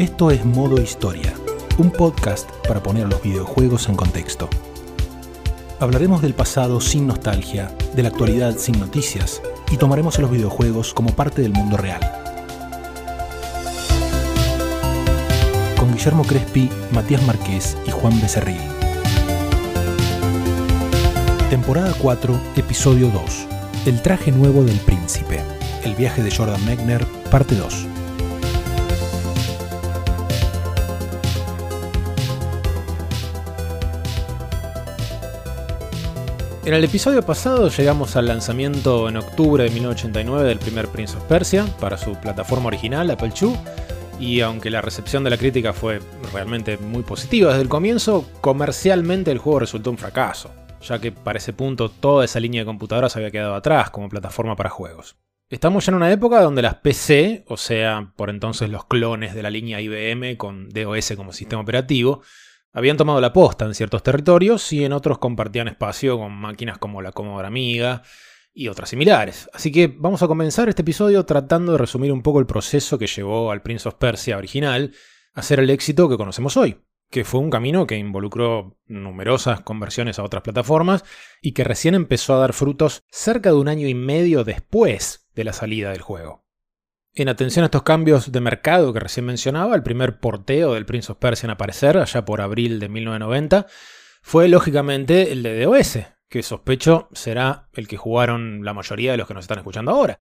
Esto es Modo Historia, un podcast para poner los videojuegos en contexto. Hablaremos del pasado sin nostalgia, de la actualidad sin noticias y tomaremos a los videojuegos como parte del mundo real. Con Guillermo Crespi, Matías Marqués y Juan Becerril. Temporada 4, episodio 2. El traje nuevo del príncipe. El viaje de Jordan Mechner, parte 2. En el episodio pasado llegamos al lanzamiento en octubre de 1989 del primer Prince of Persia para su plataforma original, Apple II, y aunque la recepción de la crítica fue realmente muy positiva desde el comienzo, comercialmente el juego resultó un fracaso, ya que para ese punto toda esa línea de computadoras había quedado atrás como plataforma para juegos. Estamos ya en una época donde las PC, o sea, por entonces los clones de la línea IBM con DOS como sistema operativo, habían tomado la posta en ciertos territorios y en otros compartían espacio con máquinas como la Commodore Amiga y otras similares. Así que vamos a comenzar este episodio tratando de resumir un poco el proceso que llevó al Prince of Persia original a ser el éxito que conocemos hoy, que fue un camino que involucró numerosas conversiones a otras plataformas y que recién empezó a dar frutos cerca de un año y medio después de la salida del juego. En atención a estos cambios de mercado que recién mencionaba, el primer porteo del Prince of Persia en aparecer, allá por abril de 1990, fue lógicamente el de DOS, que sospecho será el que jugaron la mayoría de los que nos están escuchando ahora.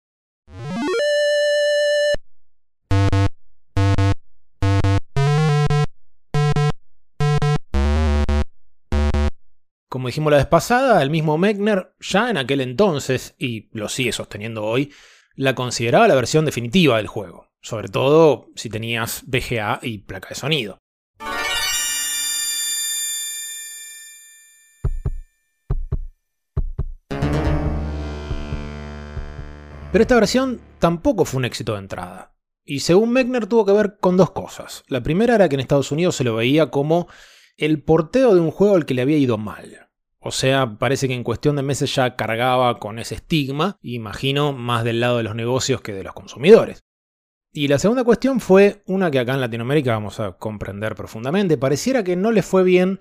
Como dijimos la vez pasada, el mismo Mechner ya en aquel entonces, y lo sigue sosteniendo hoy, la consideraba la versión definitiva del juego, sobre todo si tenías VGA y placa de sonido. Pero esta versión tampoco fue un éxito de entrada. Y según Mechner tuvo que ver con dos cosas. La primera era que en Estados Unidos se lo veía como el porteo de un juego al que le había ido mal. O sea, parece que en cuestión de meses ya cargaba con ese estigma, imagino más del lado de los negocios que de los consumidores. Y la segunda cuestión fue una que acá en Latinoamérica vamos a comprender profundamente. Pareciera que no le fue bien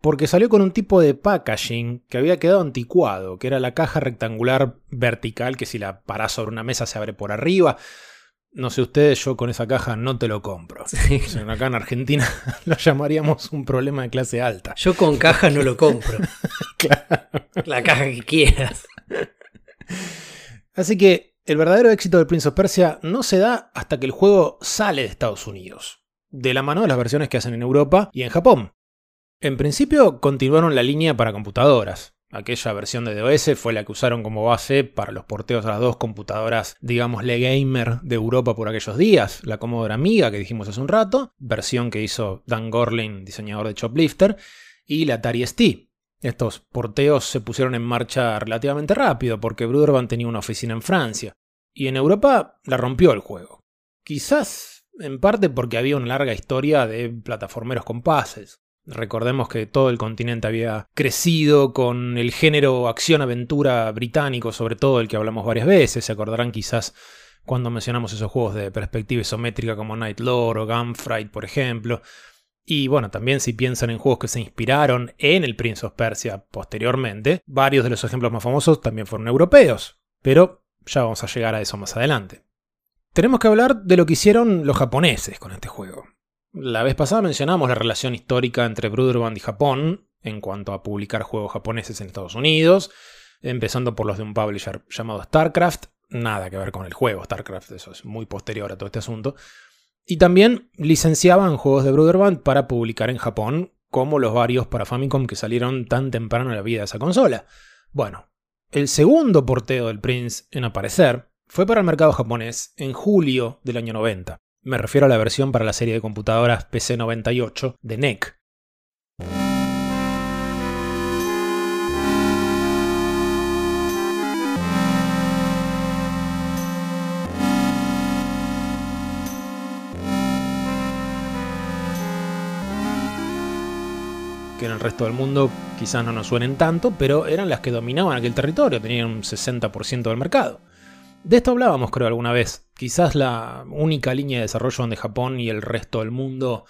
porque salió con un tipo de packaging que había quedado anticuado, que era la caja rectangular vertical que si la parás sobre una mesa se abre por arriba. No sé ustedes, yo con esa caja no te lo compro. acá en Argentina lo llamaríamos un problema de clase alta. Yo con caja no lo compro. La caja que quieras. Así que el verdadero éxito del Prince of Persia no se da hasta que el juego sale de Estados Unidos, de la mano de las versiones que hacen en Europa y en Japón. En principio continuaron la línea para computadoras, Aquella versión de DOS fue la que usaron como base para los porteos a las dos computadoras, digámosle gamer de Europa por aquellos días, la Commodore Amiga que dijimos hace un rato, versión que hizo Dan Gorlin, diseñador de Choplifter, y la Atari ST. Estos porteos se pusieron en marcha relativamente rápido porque Bruderman tenía una oficina en Francia, y en Europa la rompió el juego. Quizás en parte porque había una larga historia de plataformeros con pases. Recordemos que todo el continente había crecido con el género acción-aventura británico, sobre todo el que hablamos varias veces. Se acordarán quizás cuando mencionamos esos juegos de perspectiva isométrica como Night Lord o Gunfight, por ejemplo. Y bueno, también si piensan en juegos que se inspiraron en el Prince of Persia posteriormente, varios de los ejemplos más famosos también fueron europeos. Pero ya vamos a llegar a eso más adelante. Tenemos que hablar de lo que hicieron los japoneses con este juego. La vez pasada mencionamos la relación histórica entre Broderband y Japón en cuanto a publicar juegos japoneses en Estados Unidos, empezando por los de un publisher llamado StarCraft, nada que ver con el juego StarCraft, eso es muy posterior a todo este asunto. Y también licenciaban juegos de Broderband para publicar en Japón, como los varios para Famicom que salieron tan temprano en la vida de esa consola. Bueno, el segundo porteo del Prince en aparecer fue para el mercado japonés en julio del año 90. Me refiero a la versión para la serie de computadoras PC98 de NEC. que en el resto del mundo quizás no nos suenen tanto, pero eran las que dominaban aquel territorio, tenían un 60% del mercado. De esto hablábamos creo alguna vez. Quizás la única línea de desarrollo donde Japón y el resto del mundo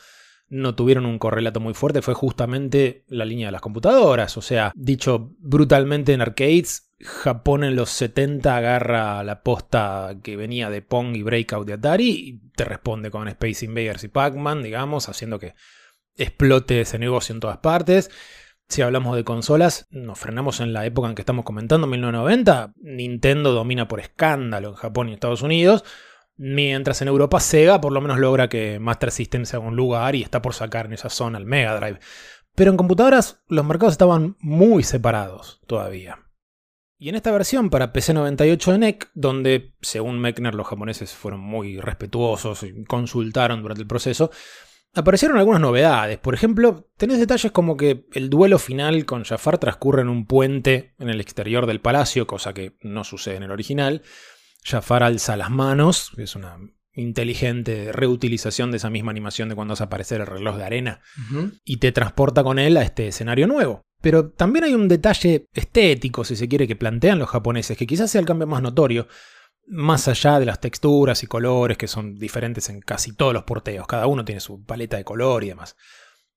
no tuvieron un correlato muy fuerte fue justamente la línea de las computadoras. O sea, dicho brutalmente en arcades, Japón en los 70 agarra la posta que venía de Pong y Breakout de Atari y te responde con Space Invaders y Pac-Man, digamos, haciendo que explote ese negocio en todas partes. Si hablamos de consolas, nos frenamos en la época en que estamos comentando, 1990. Nintendo domina por escándalo en Japón y Estados Unidos. Mientras en Europa Sega por lo menos logra que Master System sea un lugar y está por sacar en esa zona el Mega Drive. Pero en computadoras los mercados estaban muy separados todavía. Y en esta versión para PC98 de NEC, donde según Mechner los japoneses fueron muy respetuosos y consultaron durante el proceso, aparecieron algunas novedades. Por ejemplo, tenés detalles como que el duelo final con Jafar transcurre en un puente en el exterior del palacio, cosa que no sucede en el original. Jafar alza las manos, es una inteligente reutilización de esa misma animación de cuando hace aparecer el reloj de arena, y te transporta con él a este escenario nuevo. Pero también hay un detalle estético, si se quiere, que plantean los japoneses, que quizás sea el cambio más notorio, más allá de las texturas y colores que son diferentes en casi todos los porteos, cada uno tiene su paleta de color y demás.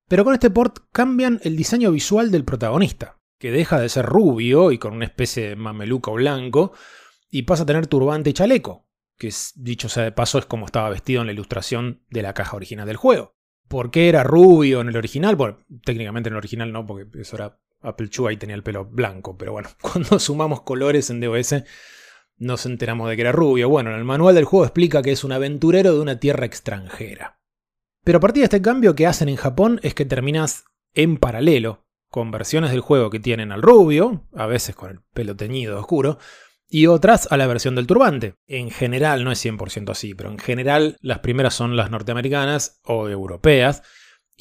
Pero con este port cambian el diseño visual del protagonista, que deja de ser rubio y con una especie de mameluco blanco, y pasa a tener turbante y chaleco, que dicho sea de paso es como estaba vestido en la ilustración de la caja original del juego. ¿Por qué era rubio en el original? Bueno, técnicamente en el original no, porque eso era Apple Chua y tenía el pelo blanco, pero bueno, cuando sumamos colores en DOS nos enteramos de que era rubio. Bueno, en el manual del juego explica que es un aventurero de una tierra extranjera. Pero a partir de este cambio que hacen en Japón es que terminas en paralelo, con versiones del juego que tienen al rubio, a veces con el pelo teñido oscuro, y otras a la versión del turbante. En general, no es 100% así, pero en general las primeras son las norteamericanas o europeas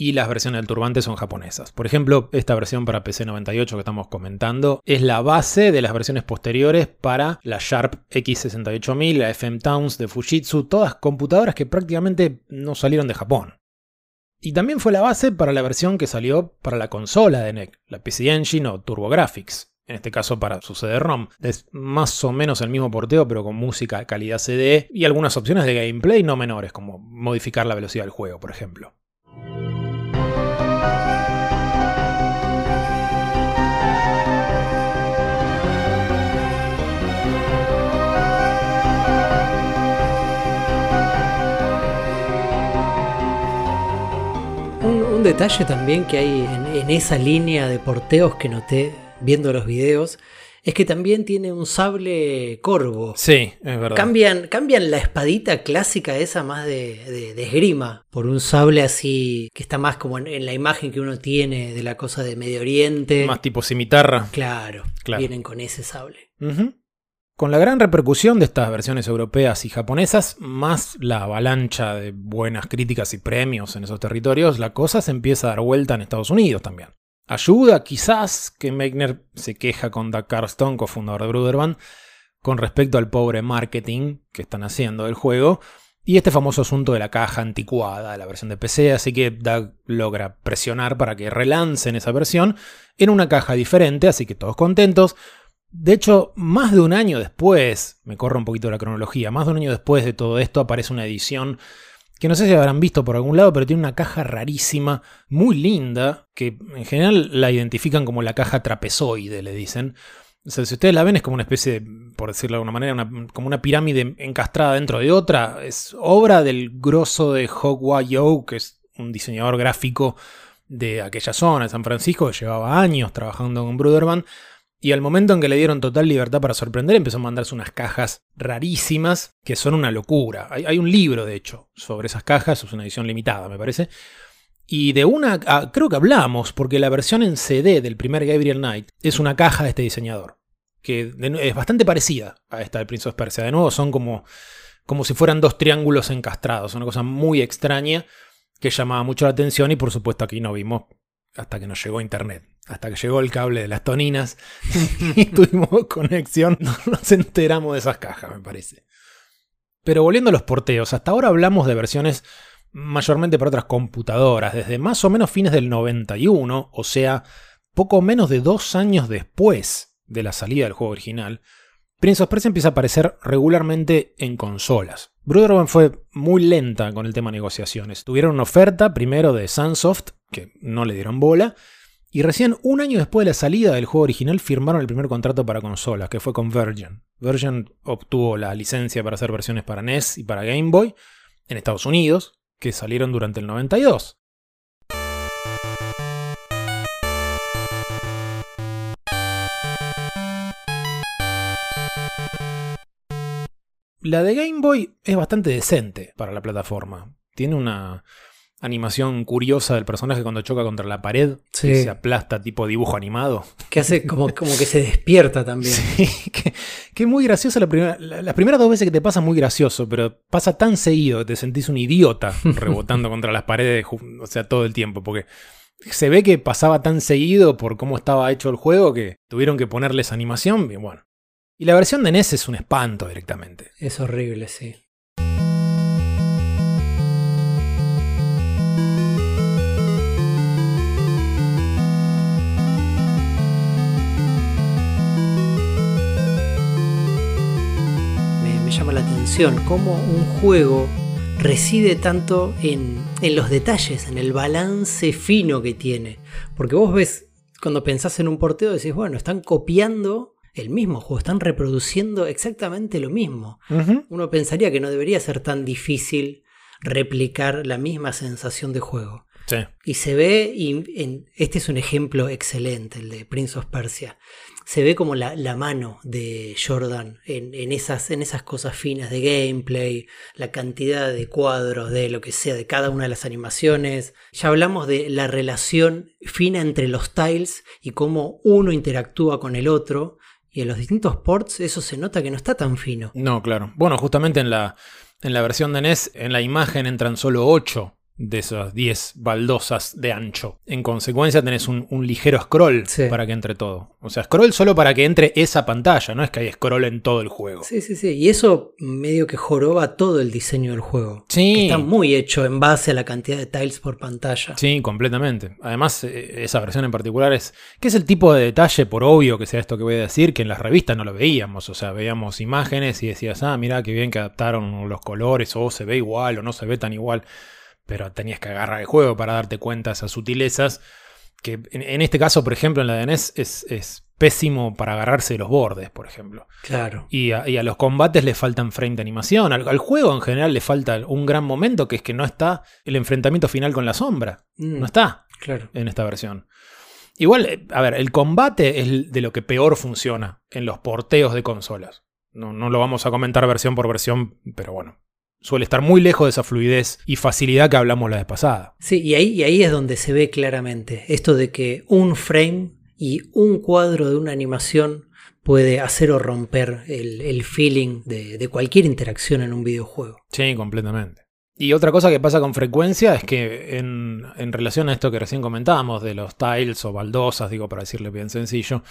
y las versiones del turbante son japonesas. Por ejemplo, esta versión para PC 98 que estamos comentando es la base de las versiones posteriores para la Sharp X68000, la FM Towns de Fujitsu, todas computadoras que prácticamente no salieron de Japón. Y también fue la base para la versión que salió para la consola de NEC, la PC Engine o TurboGrafx en este caso para su CD-ROM. Es más o menos el mismo porteo, pero con música calidad CD y algunas opciones de gameplay no menores, como modificar la velocidad del juego, por ejemplo. Un, detalle también que hay en esa línea de porteos que noté viendo los videos, es que también tiene un sable corvo. Sí, es verdad. Cambian, cambian la espadita clásica esa más de, de, esgrima por un sable así que está más como en, la imagen que uno tiene de la cosa de Medio Oriente. Más tipo cimitarra. Claro, vienen con ese sable. Con la gran repercusión de estas versiones europeas y japonesas, más la avalancha de buenas críticas y premios en esos territorios, la cosa se empieza a dar vuelta en Estados Unidos también. Ayuda quizás que Meigner se queja con Doug Carston, cofundador de Bruderband, con respecto al pobre marketing que están haciendo del juego y este famoso asunto de la caja anticuada de la versión de PC, así que Doug logra presionar para que relancen esa versión en una caja diferente, así que todos contentos. De hecho, más de un año después, me corro un poquito la cronología, más de un año después de todo esto aparece una edición que no sé si habrán visto por algún lado, pero tiene una caja rarísima, muy linda, que en general la identifican como la caja trapezoide, le dicen. O sea, si ustedes la ven es como una especie, por decirlo de alguna manera, como una pirámide encastrada dentro de otra. Es obra del grosso de Hogwa Yo, que es un diseñador gráfico de aquella zona, de San Francisco, que llevaba años trabajando con Bruderman. Y al momento en que le dieron total libertad para sorprender, empezó a mandarse unas cajas rarísimas que son una locura. Hay, un libro, de hecho, sobre esas cajas, es una edición limitada, me parece. Y de una, creo que hablamos, porque la versión en CD del primer Gabriel Knight es una caja de este diseñador, que es bastante parecida a esta del Prince of Persia. De nuevo, son como, como si fueran dos triángulos encastrados, una cosa muy extraña que llamaba mucho la atención y por supuesto aquí no vimos hasta que nos llegó internet, hasta que llegó el cable de las toninas y tuvimos conexión, no nos enteramos de esas cajas, me parece. Pero volviendo a los porteos, hasta ahora hablamos de versiones mayormente para otras computadoras, desde más o menos fines del 91, o sea, poco menos de dos años después de la salida del juego original, Prince of Persia empieza a aparecer regularmente en consolas. Broderbund fue muy lenta con el tema negociaciones. Tuvieron una oferta primero de Sunsoft, que no le dieron bola, y recién un año después de la salida del juego original firmaron el primer contrato para consolas, que fue con Virgin. Virgin obtuvo la licencia para hacer versiones para NES y para Game Boy en Estados Unidos, que salieron durante el 92. La de Game Boy es bastante decente para la plataforma. Tiene una animación curiosa del personaje cuando choca contra la pared Sí. y se aplasta tipo dibujo animado. Que hace como, como que se despierta también. Sí, que, es muy graciosa la primera. la- las primeras dos veces que te pasa muy gracioso, pero pasa tan seguido que te sentís un idiota rebotando contra las paredes, o sea, todo el tiempo, porque se ve que pasaba tan seguido por cómo estaba hecho el juego que tuvieron que ponerles animación y bueno. Y la versión de NES es un espanto directamente. Es horrible, sí. Me, llama la atención cómo un juego reside tanto en, en los detalles, en el balance fino que tiene. Porque vos ves, cuando pensás en un porteo, decís, bueno, están copiando el mismo juego, están reproduciendo exactamente lo mismo. Uno pensaría que no debería ser tan difícil replicar la misma sensación de juego. Sí. Y se ve, y en- este es un ejemplo excelente, el de Prince of Persia. Se ve como la, la mano de Jordan en, en esas, en esas cosas finas de gameplay, la cantidad de cuadros, de lo que sea, de cada una de las animaciones. Ya hablamos de la relación fina entre los tiles y cómo uno interactúa con el otro. Y en los distintos ports eso se nota que no está tan fino. No, claro. Bueno, justamente en la, en la versión de NES, en la imagen entran solo 8 de esas 10 baldosas de ancho. En consecuencia tenés un, un ligero scroll Sí. para que entre todo. O sea, scroll solo para que entre esa pantalla, no es que hay scroll en todo el juego. Sí, sí, sí. Y eso medio que joroba todo el diseño del juego. Sí. Que está muy hecho en base a la cantidad de tiles por pantalla. Sí, completamente. Además, eh, esa versión en particular es. que es el tipo de detalle, por obvio que sea esto que voy a decir, que en las revistas no lo veíamos. O sea, veíamos imágenes y decías, ah, mira qué bien que adaptaron los colores, o se ve igual, o no se ve tan igual. Pero tenías que agarrar el juego para darte cuenta de esas sutilezas. Que en, en este caso, por ejemplo, en la de NES es, es pésimo para agarrarse de los bordes, por ejemplo. Claro. Y a, y a los combates le faltan frame de animación. Al, al juego en general le falta un gran momento que es que no está el enfrentamiento final con la sombra. Mm, No está Claro. en esta versión. Igual, eh, a ver, el combate es de lo que peor funciona en los porteos de consolas. No, no lo vamos a comentar versión por versión, pero bueno. Suele estar muy lejos de esa fluidez y facilidad que hablamos la vez pasada. Sí, y ahí, y ahí es donde se ve claramente esto de que un frame y un cuadro de una animación puede hacer o romper el, el feeling de, de cualquier interacción en un videojuego. Sí, completamente. Y otra cosa que pasa con frecuencia es que en, en relación a esto que recién comentábamos de los tiles o baldosas, digo para decirle bien sencillo,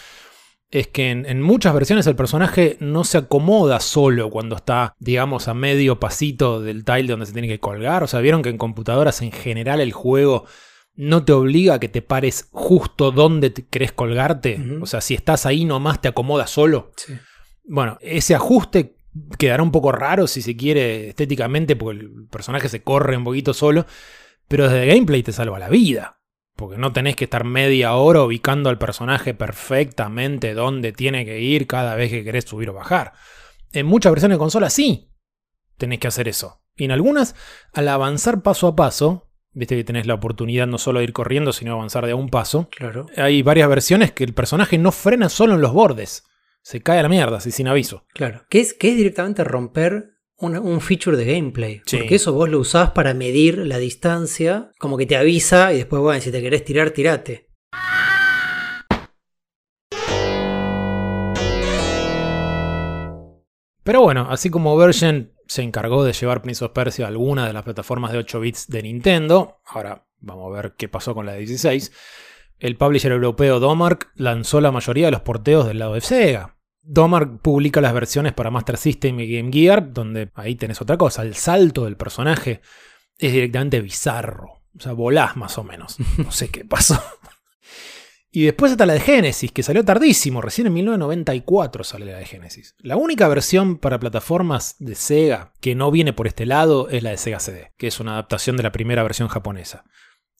es que en, en muchas versiones el personaje no se acomoda solo cuando está, digamos, a medio pasito del tile donde se tiene que colgar. O sea, vieron que en computadoras en general el juego no te obliga a que te pares justo donde te querés colgarte. O sea, si estás ahí nomás te acomoda solo. Sí. Bueno, ese ajuste quedará un poco raro si se quiere estéticamente, porque el personaje se corre un poquito solo, pero desde gameplay te salva la vida. Porque no tenés que estar media hora ubicando al personaje perfectamente donde tiene que ir cada vez que querés subir o bajar. En muchas versiones de consola sí tenés que hacer eso. Y en algunas, al avanzar paso a paso, viste que tenés la oportunidad no solo de ir corriendo, sino avanzar de a un paso. Claro. Hay varias versiones que el personaje no frena solo en los bordes. Se cae a la mierda, así sin aviso. Claro. Que es, que es directamente romper un feature de gameplay. Sí. Porque eso vos lo usás para medir la distancia, como que te avisa y después, bueno, si te querés tirar, tirate. Pero bueno, así como Virgin se encargó de llevar Prince of Persia a alguna de las plataformas de 8 bits de Nintendo, ahora vamos a ver qué pasó con la de 16, el publisher europeo Domark lanzó la mayoría de los porteos del lado de Sega. Domark publica las versiones para Master System y Game Gear, donde ahí tenés otra cosa, el salto del personaje es directamente bizarro. O sea, volás más o menos. No sé qué pasó. Y después está la de Genesis, que salió tardísimo, recién en 1994 sale la de Genesis. La única versión para plataformas de Sega que no viene por este lado es la de Sega CD, que es una adaptación de la primera versión japonesa.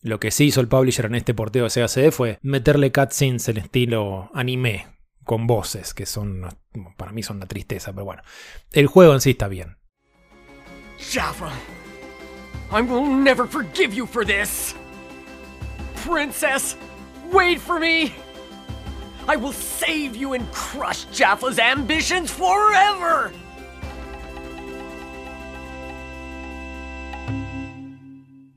Lo que sí hizo el publisher en este porteo de Sega CD fue meterle cutscenes en estilo anime, con voces, que son, para mí son una tristeza, pero bueno. El juego en sí está bien. Jaffa, I will never forgive you for this. Princess, wait for me. I will save you and crush Jaffa's ambitions forever.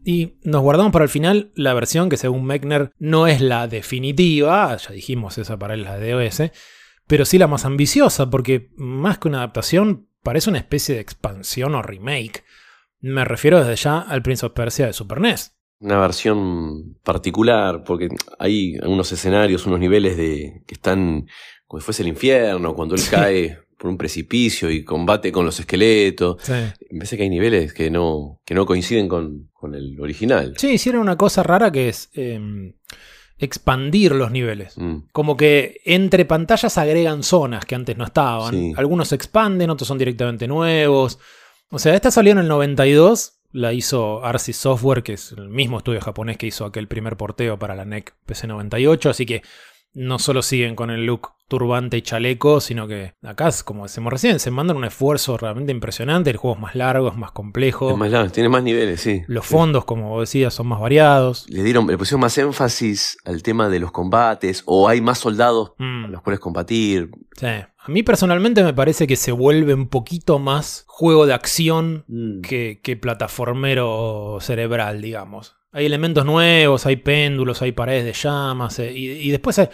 Y nos guardamos para el final la versión que según Mechner no es la definitiva, ya dijimos esa para la DOS, pero sí la más ambiciosa, porque más que una adaptación parece una especie de expansión o remake. Me refiero desde ya al Prince of Persia de Super NES. Una versión particular, porque hay unos escenarios, unos niveles de que están como si fuese el infierno, cuando él cae por un precipicio y combate con los esqueletos. Sí. Me parece que hay niveles que no, que no coinciden con, con el original. Sí, hicieron una cosa rara que es eh, expandir los niveles. Mm. Como que entre pantallas agregan zonas que antes no estaban. Sí. Algunos se expanden, otros son directamente nuevos. O sea, esta salió en el 92. La hizo Arcis Software, que es el mismo estudio japonés que hizo aquel primer porteo para la NEC PC98. Así que no solo siguen con el look turbante y chaleco, sino que acá, como decimos recién, se mandan un esfuerzo realmente impresionante. El juego es más largo, es más complejo. Es más largo, tiene más niveles, sí. Los Sí. fondos, como vos decías, son más variados. Le dieron, le pusieron más énfasis al tema de los combates, o hay más soldados Mm. a los cuales combatir. Sí. A mí personalmente me parece que se vuelve un poquito más juego de acción que, que plataformero cerebral, digamos. Hay elementos nuevos, hay péndulos, hay paredes de llamas. eh, y, y después, hay-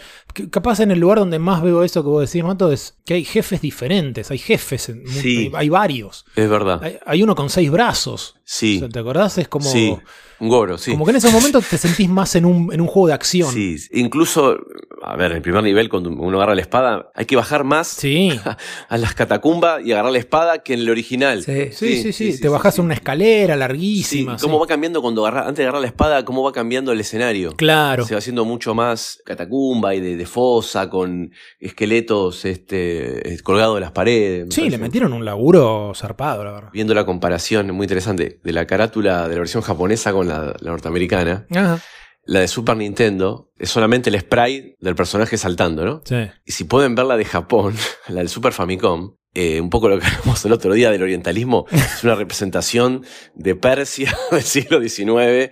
capaz en el lugar donde más veo eso que vos decís, Mato, es que hay jefes diferentes. Hay jefes, en- Sí. hay, hay varios. Es verdad. Hay, hay uno con seis brazos. Sí. O sea, ¿Te acordás? Es como, Sí. Un goro, sí. como que en esos momentos te sentís más en un, en un juego de acción. Sí, incluso, a ver, en el primer nivel, cuando uno agarra la espada, hay que bajar más Sí. a las catacumbas y agarrar la espada que en el original. Sí. Sí, sí, sí. Te bajás en una escalera Sí, larguísima. cómo sí. va cambiando cuando agarra, antes de agarrar la espada, cómo va cambiando el escenario. Claro. Se va haciendo mucho más catacumba y de, de fosa con esqueletos este, eh, colgados de las paredes. Sí, le metieron un laburo zarpado, la verdad. Viendo la comparación muy interesante de la carátula de la versión japonesa con la, la norteamericana, Ajá. la de Super Nintendo es solamente el spray del personaje saltando, ¿no? Sí. Y si pueden ver la de Japón, la del Super Famicom, eh, un poco lo que hablamos el otro día del orientalismo, es una representación de Persia del siglo XIX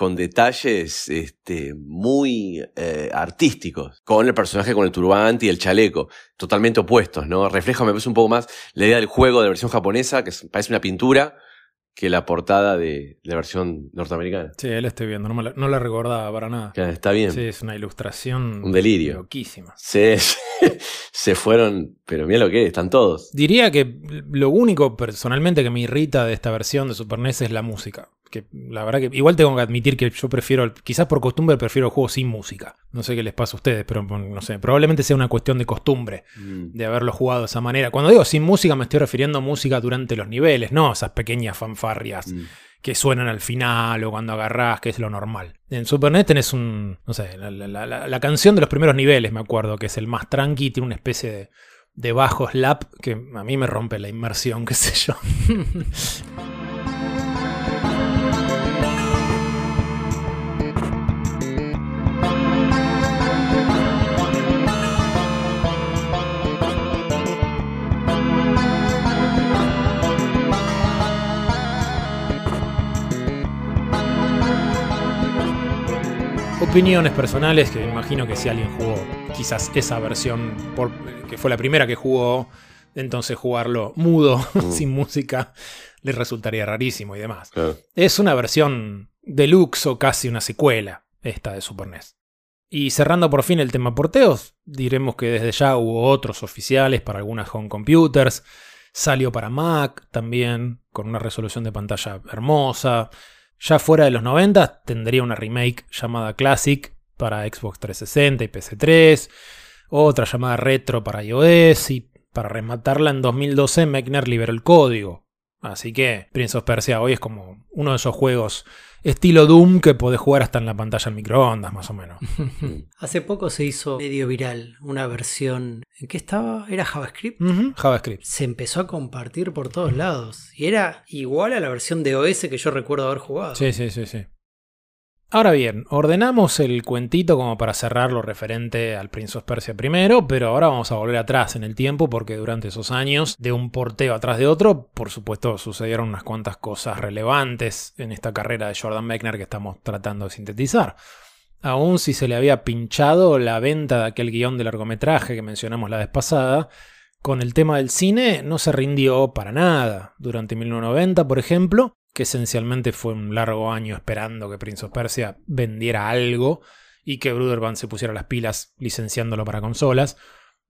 con detalles este, muy eh, artísticos, con el personaje con el turbante y el chaleco, totalmente opuestos, ¿no? Refleja, me parece un poco más la idea del juego de la versión japonesa, que parece una pintura, que la portada de, la versión norteamericana. Sí, él estoy viendo, no, me la, no la recordaba para nada. Que está bien. Sí, es una ilustración Un delirio. loquísima. Se, se fueron, pero mira lo que es, están todos. Diría que lo único personalmente que me irrita de esta versión de Super NES es la música. Que la verdad que igual tengo que admitir que yo prefiero, quizás por costumbre prefiero el juego sin música. No sé qué les pasa a ustedes, pero no sé, probablemente sea una cuestión de costumbre de haberlo jugado de esa manera. Cuando digo sin música me estoy refiriendo a música durante los niveles, no esas pequeñas fanfarrias Mm. que suenan al final o cuando agarrás, que es lo normal. En Super NES tenés un, no sé, la, la- la- la canción de los primeros niveles, me acuerdo, que es el más tranqui, tiene una especie de, de bajo slap que a mí me rompe la inmersión, qué sé yo. Opiniones personales que imagino que si alguien jugó quizás esa versión, por- que fue la primera que jugó, entonces jugarlo mudo, sin música, le resultaría rarísimo y demás. Claro. Es una versión deluxe o casi una secuela, esta de Super NES. Y cerrando por fin el tema porteos, diremos que desde ya hubo otros oficiales para algunas home computers. Salió para Mac también, con una resolución de pantalla hermosa. Ya fuera de los 90 tendría una remake llamada Classic para Xbox 360 y PC3. Otra llamada Retro para iOS. Y para rematarla en 2012 Mechner liberó el código Así que Prince of Persia hoy es como uno de esos juegos estilo Doom que podés jugar hasta en la pantalla en microondas, más o menos. Hace poco se hizo medio viral una versión. ¿En qué estaba? ¿Era JavaScript? JavaScript. Se empezó a compartir por todos lados. Y era igual a la versión de OS que yo recuerdo haber jugado. Sí, sí, sí, sí. Ahora bien, ordenamos el cuentito como para cerrar lo referente al Prince of Persia primero, pero ahora vamos a volver atrás en el tiempo porque durante esos años, de un porteo atrás de otro, por supuesto sucedieron unas cuantas cosas relevantes en esta carrera de Jordan Mechner que estamos tratando de sintetizar. Aún si se le había pinchado la venta de aquel guion de largometraje que mencionamos la vez pasada, con el tema del cine no se rindió para nada. Durante 1990, por ejemplo, que esencialmente fue un largo año esperando que Prince of Persia vendiera algo y que Bruderband se pusiera las pilas licenciándolo para consolas,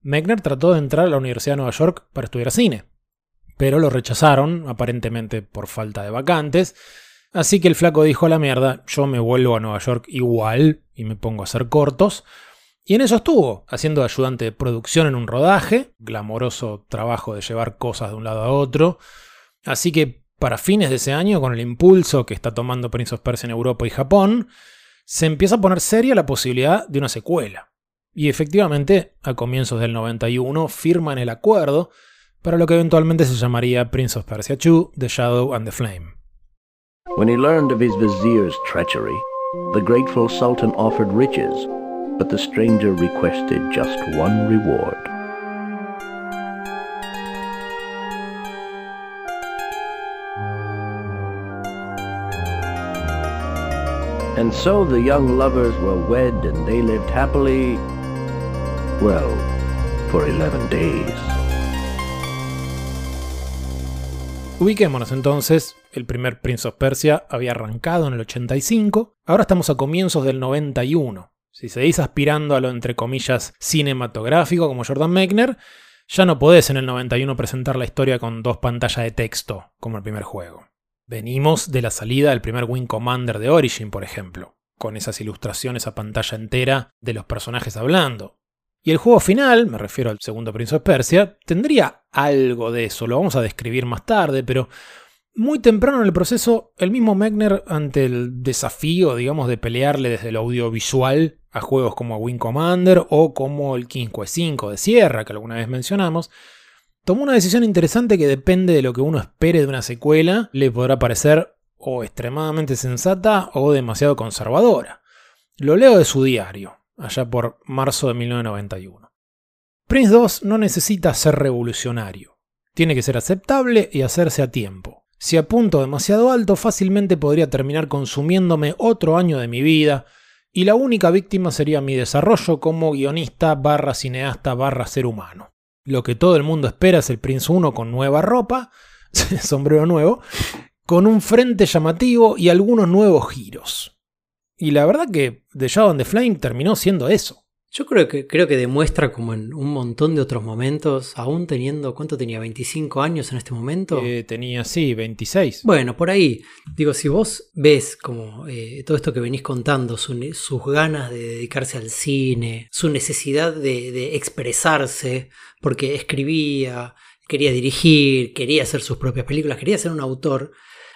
Mechner trató de entrar a la Universidad de Nueva York para estudiar cine, pero lo rechazaron, aparentemente por falta de vacantes, así que el flaco dijo a la mierda, yo me vuelvo a Nueva York igual y me pongo a hacer cortos, y en eso estuvo, haciendo ayudante de producción en un rodaje, glamoroso trabajo de llevar cosas de un lado a otro, así que para fines de ese año, con el impulso que está tomando Prince of Persia en Europa y Japón, se empieza a poner seria la posibilidad de una secuela. Y efectivamente, a comienzos del 91 firman el acuerdo para lo que eventualmente se llamaría Prince of Persia 2, The Shadow and the Flame. When he learned of his vizier's treachery, the grateful sultan offered riches, but the stranger requested just one reward. And so the young lovers were wed and they lived happily, well, for 11 days. Ubiquémonos entonces, el primer Prince of Persia había arrancado en el 85, ahora estamos a comienzos del 91. Si seguís aspirando a lo entre comillas cinematográfico como Jordan Mechner, ya no podés en el 91 presentar la historia con dos pantallas de texto como el primer juego. Venimos de la salida del primer Wing Commander de Origin, por ejemplo, con esas ilustraciones a pantalla entera de los personajes hablando. Y el juego final, me refiero al segundo Prince of Persia, tendría algo de eso, lo vamos a describir más tarde, pero muy temprano en el proceso, el mismo Mechner, ante el desafío, digamos, de pelearle desde lo audiovisual a juegos como Wing Commander o como el King Quest V de Sierra, que alguna vez mencionamos, tomó una decisión interesante que depende de lo que uno espere de una secuela, le podrá parecer o extremadamente sensata o demasiado conservadora. Lo leo de su diario, allá por marzo de 1991. Prince 2 no necesita ser revolucionario. Tiene que ser aceptable y hacerse a tiempo. Si apunto demasiado alto, fácilmente podría terminar consumiéndome otro año de mi vida, y la única víctima sería mi desarrollo como guionista barra cineasta barra ser humano. Lo que todo el mundo espera es el Prince 1 con nueva ropa, sombrero nuevo, con un frente llamativo y algunos nuevos giros. Y la verdad que The Shadow and the Flame terminó siendo eso. Yo creo que, creo que demuestra como en un montón de otros momentos, aún teniendo, ¿cuánto tenía? ¿25 años en este momento? Eh, tenía, sí, 26. Bueno, por ahí. Digo, si vos ves como eh, todo esto que venís contando, su- sus ganas de dedicarse al cine, su necesidad de, de expresarse, porque escribía, quería dirigir, quería hacer sus propias películas, quería ser un autor,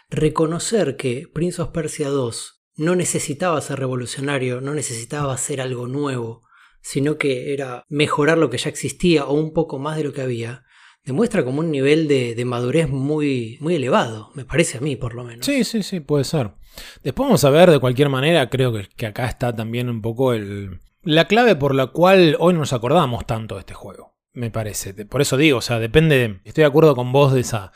reconocer que Prince of Persia 2 no necesitaba ser revolucionario, no necesitaba hacer algo nuevo, sino que era mejorar lo que ya existía o un poco más de lo que había, demuestra como un nivel de, madurez muy, muy elevado, me parece a mí por lo menos. Sí, sí, sí, puede ser. Después vamos a ver, de cualquier manera, creo que, que acá está también un poco el, la clave por la cual hoy no nos acordamos tanto de este juego, me parece. Por eso digo, o sea, depende, estoy de acuerdo con vos de esa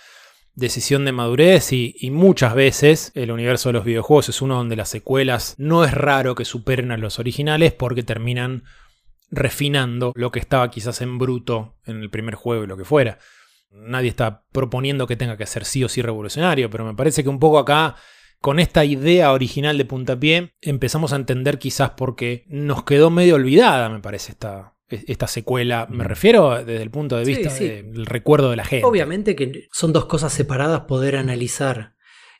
decisión de madurez y, y muchas veces el universo de los videojuegos es uno donde las secuelas no es raro que superen a los originales porque terminan refinando lo que estaba quizás en bruto en el primer juego y lo que fuera. Nadie está proponiendo que tenga que ser sí o sí revolucionario, pero me parece que un poco acá, con esta idea original de puntapié, empezamos a entender quizás porque nos quedó medio olvidada, me parece, esta, esta secuela. Me refiero desde el punto de Sí, vista sí. del recuerdo de la gente. Obviamente que son dos cosas separadas poder analizar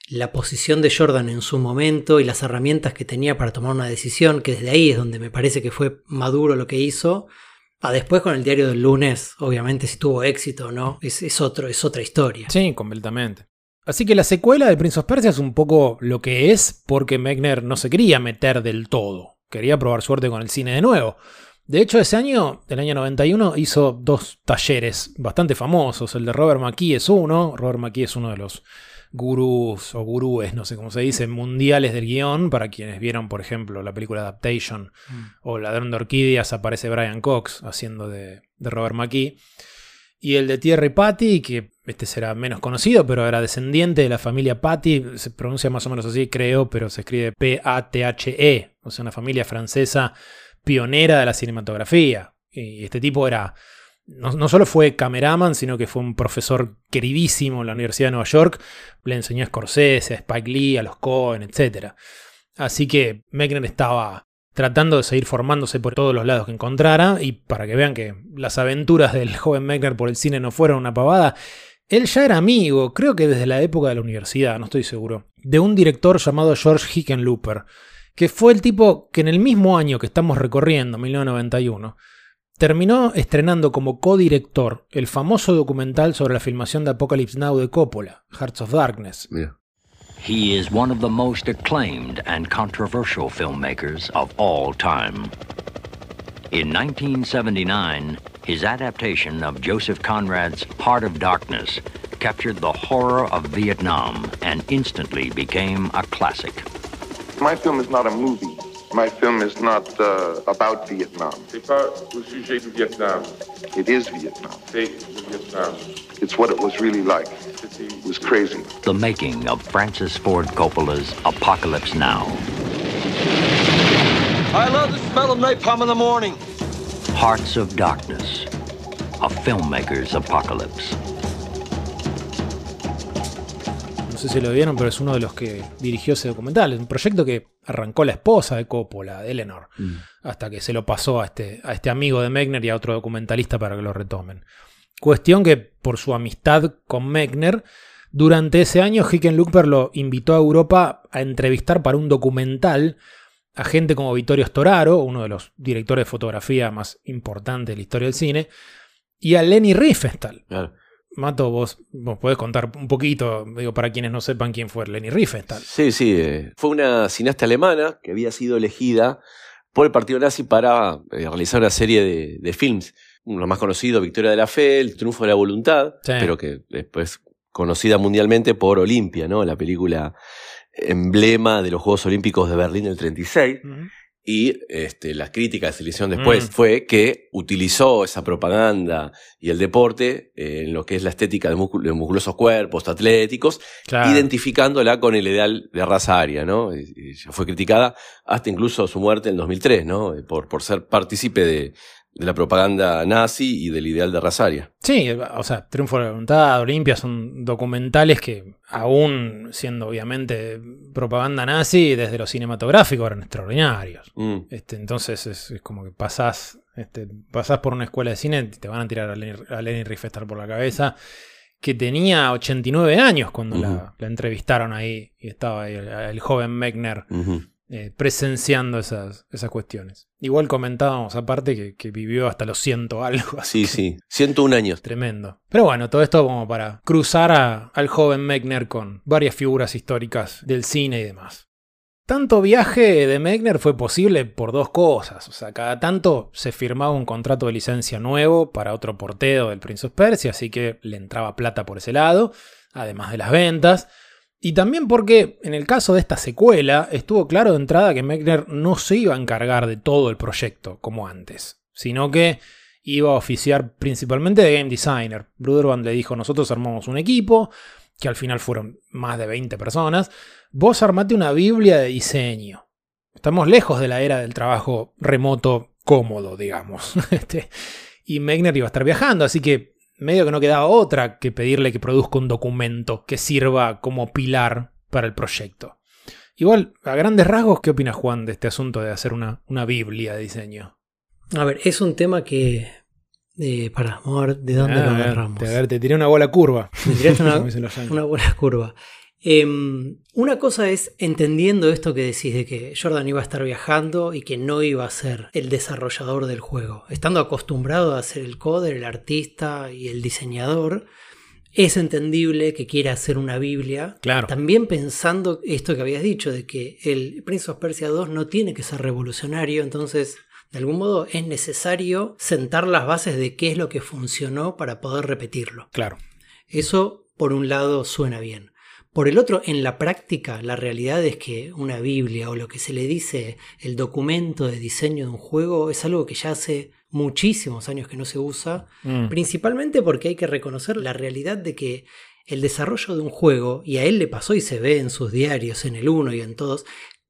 la posición de Jordan en su momento y las herramientas que tenía para tomar una decisión, que desde ahí es donde me parece que fue maduro lo que hizo. A después con el diario del lunes, obviamente si tuvo éxito o no, es, es otro, es otra historia. Sí, completamente. Así que la secuela de Prince of Persia es un poco lo que es porque Mechner no se quería meter del todo. Quería probar suerte con el cine de nuevo. De hecho, ese año, del año 91, hizo dos talleres bastante famosos. El de Robert McKee es uno. Robert McKee es uno de los gurús o gurúes, no sé cómo se dice, mundiales del guion. Para quienes vieron, por ejemplo, la película Adaptation o Ladrón de Orquídeas, aparece Brian Cox haciendo de, de Robert McKee. Y el de Thierry Patty, que este será menos conocido, pero era descendiente de la familia Patty, se pronuncia más o menos así, creo, pero se escribe P-A-T-H-E, o sea, una familia francesa pionera de la cinematografía. Y este tipo era, no, solo fue cameraman, sino que fue un profesor queridísimo en la Universidad de Nueva York, le enseñó a Scorsese, a Spike Lee, a los Cohen, etc. Así que Mechner estaba tratando de seguir formándose por todos los lados que encontrara, y para que vean que las aventuras del joven Mechner por el cine no fueron una pavada, él ya era amigo, creo que desde la época de la universidad, no estoy seguro, de un director llamado George Hickenlooper, que fue el tipo que en el mismo año que estamos recorriendo, 1991, terminó estrenando como codirector el famoso documental sobre la filmación de Apocalypse Now de Coppola, Hearts of Darkness. Mira. He is one of the most acclaimed and controversial filmmakers of all time. In 1979, his adaptation of Joseph Conrad's Heart of Darkness captured the horror of Vietnam and instantly became a classic. My film is not a movie. My film is not uh, about Vietnam. C'est pas au sujet du Vietnam. It is Vietnam. C'est le Vietnam. It's what it was really like. It was crazy. The making of Francis Ford Coppola's Apocalypse Now. I love the smell of napalm in the morning. Hearts of Darkness. A filmmaker's apocalypse. Sé si lo vieron, pero es uno de los que dirigió ese documental. Es un proyecto que arrancó la esposa de Coppola, de Eleanor, hasta que se lo pasó a este, a este amigo de Mechner y a otro documentalista para que lo retomen. Cuestión que, por su amistad con Mechner, durante ese año Hickenlooper lo invitó a Europa a entrevistar para un documental a gente como Vittorio Storaro, uno de los directores de fotografía más importantes de la historia del cine, y a Lenny Riefenstahl. Claro. Mato, vos, vos podés contar un poquito, digo, para quienes no sepan quién fue Lenny Riefenstahl. Sí, sí. eh, Fue una cineasta alemana que había sido elegida por el partido nazi para eh, realizar una serie de, de films. Uno más conocido, Victoria de la Fe, El Triunfo de la Voluntad, Sí. pero que después conocida mundialmente por Olimpia, ¿no? La película emblema de los Juegos Olímpicos de Berlín del 36. Y este, las críticas que se le hicieron después Mm. fue que utilizó esa propaganda y el deporte eh, en lo que es la estética de, muscul- de musculosos cuerpos atléticos, Claro. identificándola con el ideal de raza aria, ¿no? Y, y ya fue criticada hasta incluso su muerte en 2003, ¿no? Eh, Por, por ser partícipe de, de la propaganda nazi y del ideal de raza aria. Sí, o sea, Triunfo de la Voluntad, Olimpia son documentales que, aún siendo obviamente propaganda nazi, desde lo cinematográfico eran extraordinarios. Mm. Este, entonces es, es como que pasás, este, pasás por una escuela de cine y te van a tirar a Lenny, a Lenny Riefenstahl por la cabeza, que tenía 89 años cuando la, entrevistaron ahí y estaba ahí el, el joven Mechner. Eh, presenciando esas, esas cuestiones. Igual comentábamos aparte que, que vivió hasta los ciento algo. así Sí, sí. 101 años. Tremendo. Pero bueno, todo esto como para cruzar a- al joven Mechner con varias figuras históricas del cine y demás. Tanto viaje de Mechner fue posible por dos cosas. O sea, cada tanto se firmaba un contrato de licencia nuevo para otro porteo del Prince of Persia, así que le entraba plata por ese lado, además de las ventas. Y también porque en el caso de esta secuela estuvo claro de entrada que Mechner no se iba a encargar de todo el proyecto como antes, sino que iba a oficiar principalmente de game designer. Bruderband le dijo, nosotros armamos un equipo, que al final fueron más de 20 personas, vos armate una biblia de diseño. Estamos lejos de la era del trabajo remoto cómodo, digamos. Este, y Mechner iba a estar viajando, así que medio que no quedaba otra que pedirle que produzca un documento que sirva como pilar para el proyecto. Igual, a grandes rasgos, ¿qué opina Juan de este asunto de hacer una, una biblia de diseño? A ver, es un tema que. Eh, para, vamos a ver de dónde Ah, lo agarramos. a ver, te tiré una bola curva. Me tiraste una, buena curva. Em, una cosa es entendiendo esto que decís de que Jordan iba a estar viajando y que no iba a ser el desarrollador del juego. Estando acostumbrado a ser el coder, el artista y el diseñador, es entendible que quiera hacer una Biblia. Claro. También pensando esto que habías dicho, de que el Prince of Persia 2 no tiene que ser revolucionario, entonces de algún modo es necesario sentar las bases de qué es lo que funcionó para poder repetirlo. Claro. Eso, por un lado, suena bien. Por el otro, en la práctica, la realidad es que una Biblia o lo que se le dice el documento de diseño de un juego es algo que ya hace muchísimos años que no se usa, Mm. principalmente porque hay que reconocer la realidad de que el desarrollo de un juego, y a él le pasó y se ve en sus diarios, en el 1 y en todos,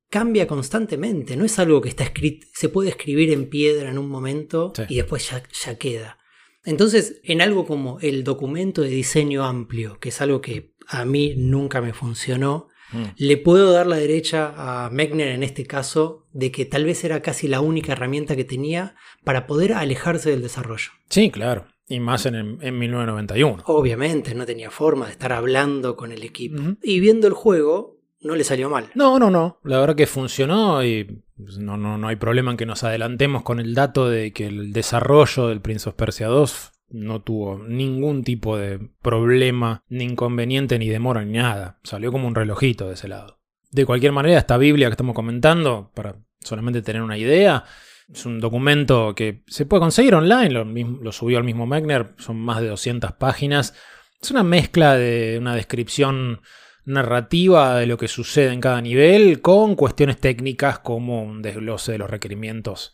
cambia constantemente, no es algo que está escrito, se puede escribir en piedra en un momento Sí. y después ya, ya queda. Entonces, en algo como el documento de diseño amplio, que es algo que a mí nunca me funcionó, Mm. le puedo dar la derecha a Mechner en este caso de que tal vez era casi la única herramienta que tenía para poder alejarse del desarrollo. Sí, claro. Y más en, en 1991. Obviamente no tenía forma de estar hablando con el equipo. Y viendo el juego, no le salió mal. No, no, no. La verdad que funcionó y pues, no, no, no hay problema en que nos adelantemos con el dato de que el desarrollo del Prince of Persia 2 no tuvo ningún tipo de problema, ni inconveniente, ni demora, ni nada. Salió como un relojito de ese lado. De cualquier manera, esta Biblia que estamos comentando, para solamente tener una idea, es un documento que se puede conseguir online, lo, subió al mismo Mechner, son más de 200 páginas. Es una mezcla de una descripción narrativa de lo que sucede en cada nivel con cuestiones técnicas como un desglose de los requerimientos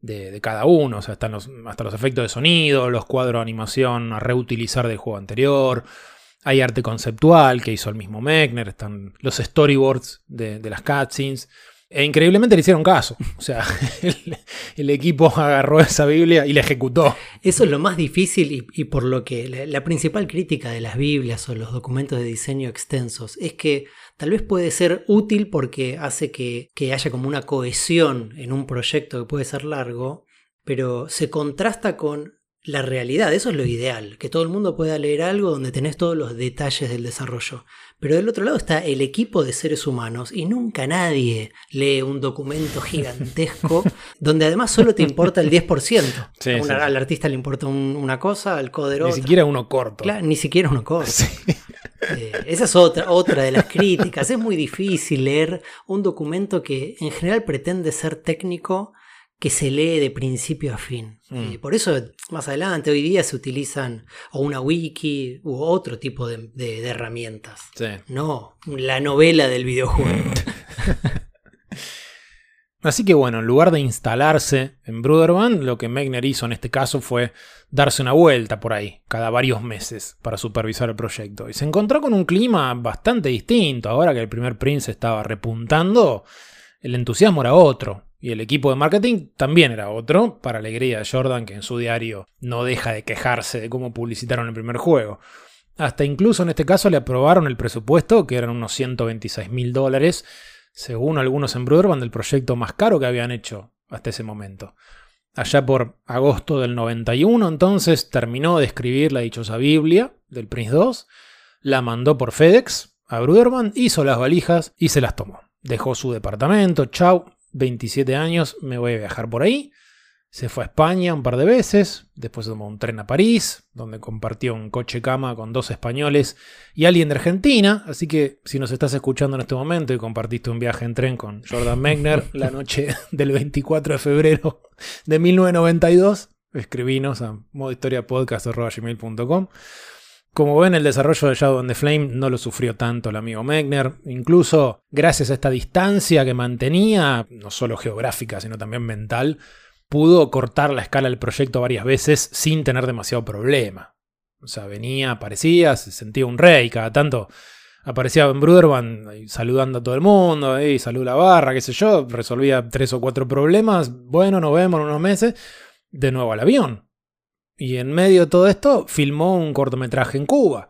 de, cada uno, o sea, los, hasta los efectos de sonido, los cuadros de animación a reutilizar del juego anterior, hay arte conceptual que hizo el mismo Mechner, están los storyboards de, de las cutscenes. E increíblemente le hicieron caso. O sea, el, equipo agarró esa Biblia y la ejecutó. Eso es lo más difícil y, y por lo que la principal crítica de las Biblias o los documentos de diseño extensos es que tal vez puede ser útil porque hace que, que haya como una cohesión en un proyecto que puede ser largo, pero se contrasta con la realidad, eso es lo ideal, que todo el mundo pueda leer algo donde tenés todos los detalles del desarrollo. Pero del otro lado está el equipo de seres humanos y nunca nadie lee un documento gigantesco donde además solo te importa el 10%. Sí, sí, una- sí. Al artista le importa un- una cosa, al coder Ni otra. siquiera uno corto. Claro, ni siquiera uno corto. Eh, esa es otra, otra de las críticas. Es muy difícil leer un documento que en general pretende ser técnico que se lee de principio a fin. Mm. Eh, por eso, más adelante, hoy día se utilizan o una wiki u otro tipo de, de- de herramientas. Sí. No, la novela del videojuego. Así que bueno, en lugar de instalarse en Bruderband, lo que Mechner hizo en este caso fue darse una vuelta por ahí, cada varios meses, para supervisar el proyecto. Y se encontró con un clima bastante distinto. Ahora que el primer Prince estaba repuntando, el entusiasmo era otro. Y el equipo de marketing también era otro, para alegría de Jordan, que en su diario no deja de quejarse de cómo publicitaron el primer juego. Hasta incluso en este caso le aprobaron el presupuesto, que eran unos 126 mil dólares, según algunos en Broderband, el proyecto más caro que habían hecho hasta ese momento. Allá por agosto del 91, entonces terminó de escribir la dichosa Biblia del Prince 2, la mandó por FedEx a Bruderman, hizo las valijas y se las tomó. Dejó su departamento, chau, 27 años, me voy a viajar por ahí. Se fue a España un par de veces, después tomó un tren a París, donde compartió un coche cama con dos españoles y alguien de Argentina. Así que si nos estás escuchando en este momento y compartiste un viaje en tren con Jordan Mechner la noche del 24 de febrero de 1992, escribinos a modohistoriapodcast.com. Como ven, el desarrollo de Shadow and the Flame no lo sufrió tanto el amigo Mechner. Incluso gracias a esta distancia que mantenía, no solo geográfica, sino también mental, pudo cortar la escala del proyecto varias veces sin tener demasiado problema. O sea, venía, aparecía, se sentía un rey, cada tanto aparecía en Bruderman saludando a todo el mundo, ahí salud la barra, qué sé yo, resolvía tres o cuatro problemas, bueno, nos vemos en unos meses, de nuevo al avión. Y en medio de todo esto filmó un cortometraje en Cuba.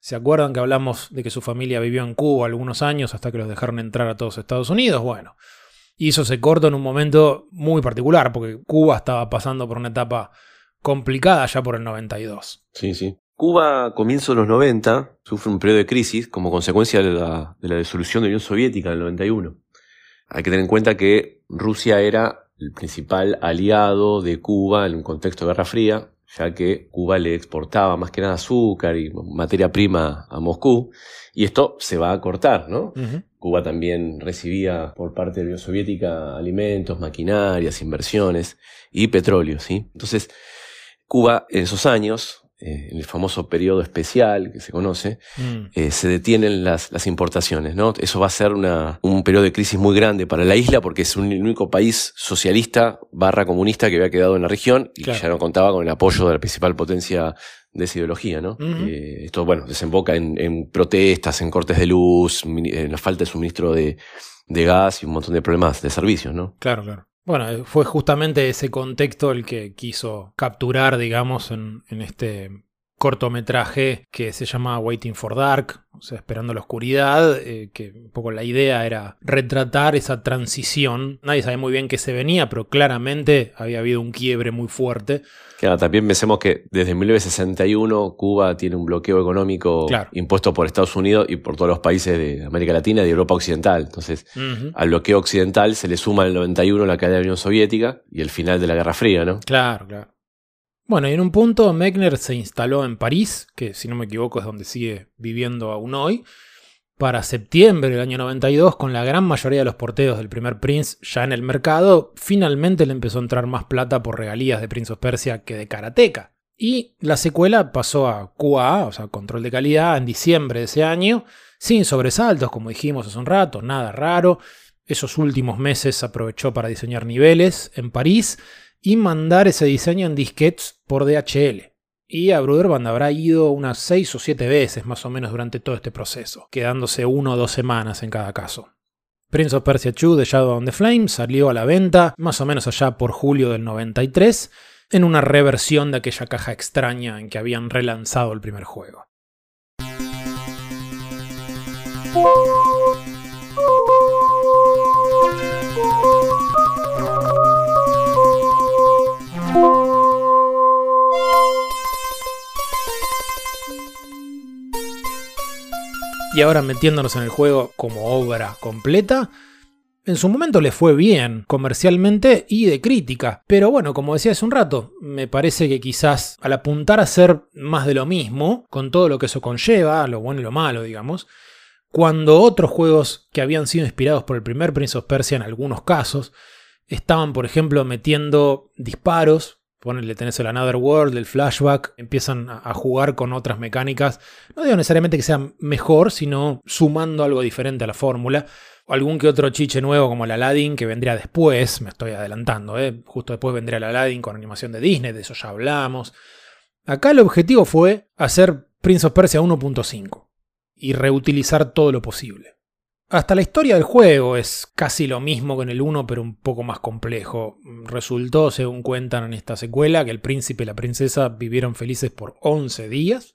¿Se acuerdan que hablamos de que su familia vivió en Cuba algunos años hasta que los dejaron entrar a todos Estados Unidos? Bueno, hizo ese corto en un momento muy particular, porque Cuba estaba pasando por una etapa complicada ya por el 92. Sí, sí. Cuba, a comienzos de los 90, sufre un periodo de crisis como consecuencia de la, de la disolución de la Unión Soviética en el 91. Hay que tener en cuenta que Rusia era el principal aliado de Cuba en un contexto de Guerra Fría. ya que Cuba le exportaba más que nada azúcar y materia prima a Moscú, y esto se va a cortar, ¿no? Cuba también recibía por parte de la Unión Soviética alimentos, maquinarias, inversiones y petróleo, ¿sí? Entonces, Cuba en esos años, eh, en el famoso periodo especial que se conoce, Mm. eh, se detienen las, las importaciones, ¿no? Eso va a ser una, un periodo de crisis muy grande para la isla porque es un- el único país socialista barra comunista que había quedado en la región y Claro. ya no contaba con el apoyo de la principal potencia de esa ideología, ¿no? Eh, esto, bueno, desemboca en, en protestas, en cortes de luz, en la falta de suministro de, de gas y un montón de problemas de servicios, ¿no? Claro, claro. Bueno, eh, fue justamente ese contexto el que quiso capturar, digamos, en, en este cortometraje que se llama Waiting for Dark, o sea, esperando la oscuridad, eh, que un poco la idea era retratar esa transición. Nadie sabe muy bien qué se venía, pero claramente había habido un quiebre muy fuerte. Claro, también pensemos que desde 1961 Cuba tiene un bloqueo económico Claro. impuesto por Estados Unidos y por todos los países de América Latina y de Europa Occidental. Entonces, al bloqueo occidental se le suma en el 91 la caída de la Unión Soviética y el final de la Guerra Fría, ¿no? Claro, claro. Bueno, y en un punto Mechner se instaló en París, que si no me equivoco es donde sigue viviendo aún hoy, para septiembre del año 92, con la gran mayoría de los porteos del primer Prince ya en el mercado, finalmente le empezó a entrar más plata por regalías de Prince of Persia que de Karateka. Y la secuela pasó a QA, o sea, control de calidad, en diciembre de ese año, sin sobresaltos, como dijimos hace un rato, nada raro. Esos últimos meses aprovechó para diseñar niveles en París y mandar ese diseño en disquetes por DHL. Y a Bruderband habrá ido unas 6 o 7 veces más o menos durante todo este proceso, quedándose uno o dos semanas en cada caso. Prince of Persia 2 de Shadow on the Flame salió a la venta más o menos allá por julio del 93 en una reversión de aquella caja extraña en que habían relanzado el primer juego. Y ahora metiéndonos en el juego como obra completa, en su momento le fue bien, comercialmente y de crítica. Pero bueno, como decía hace un rato, me parece que quizás al apuntar a ser más de lo mismo, con todo lo que eso conlleva, lo bueno y lo malo, digamos, cuando otros juegos que habían sido inspirados por el primer Prince of Persia en algunos casos, estaban por ejemplo metiendo disparos, ponele tenés el Another World, el flashback, empiezan a jugar con otras mecánicas, no digo necesariamente que sean mejor, sino sumando algo diferente a la fórmula, algún que otro chiche nuevo como el Aladdin que vendría después, me estoy adelantando, ¿eh? justo después vendría el Aladdin con animación de Disney, de eso ya hablamos. Acá el objetivo fue hacer Prince of Persia 1.5 y reutilizar todo lo posible. Hasta la historia del juego es casi lo mismo que en el 1, pero un poco más complejo. Resultó, según cuentan en esta secuela, que el príncipe y la princesa vivieron felices por 11 días,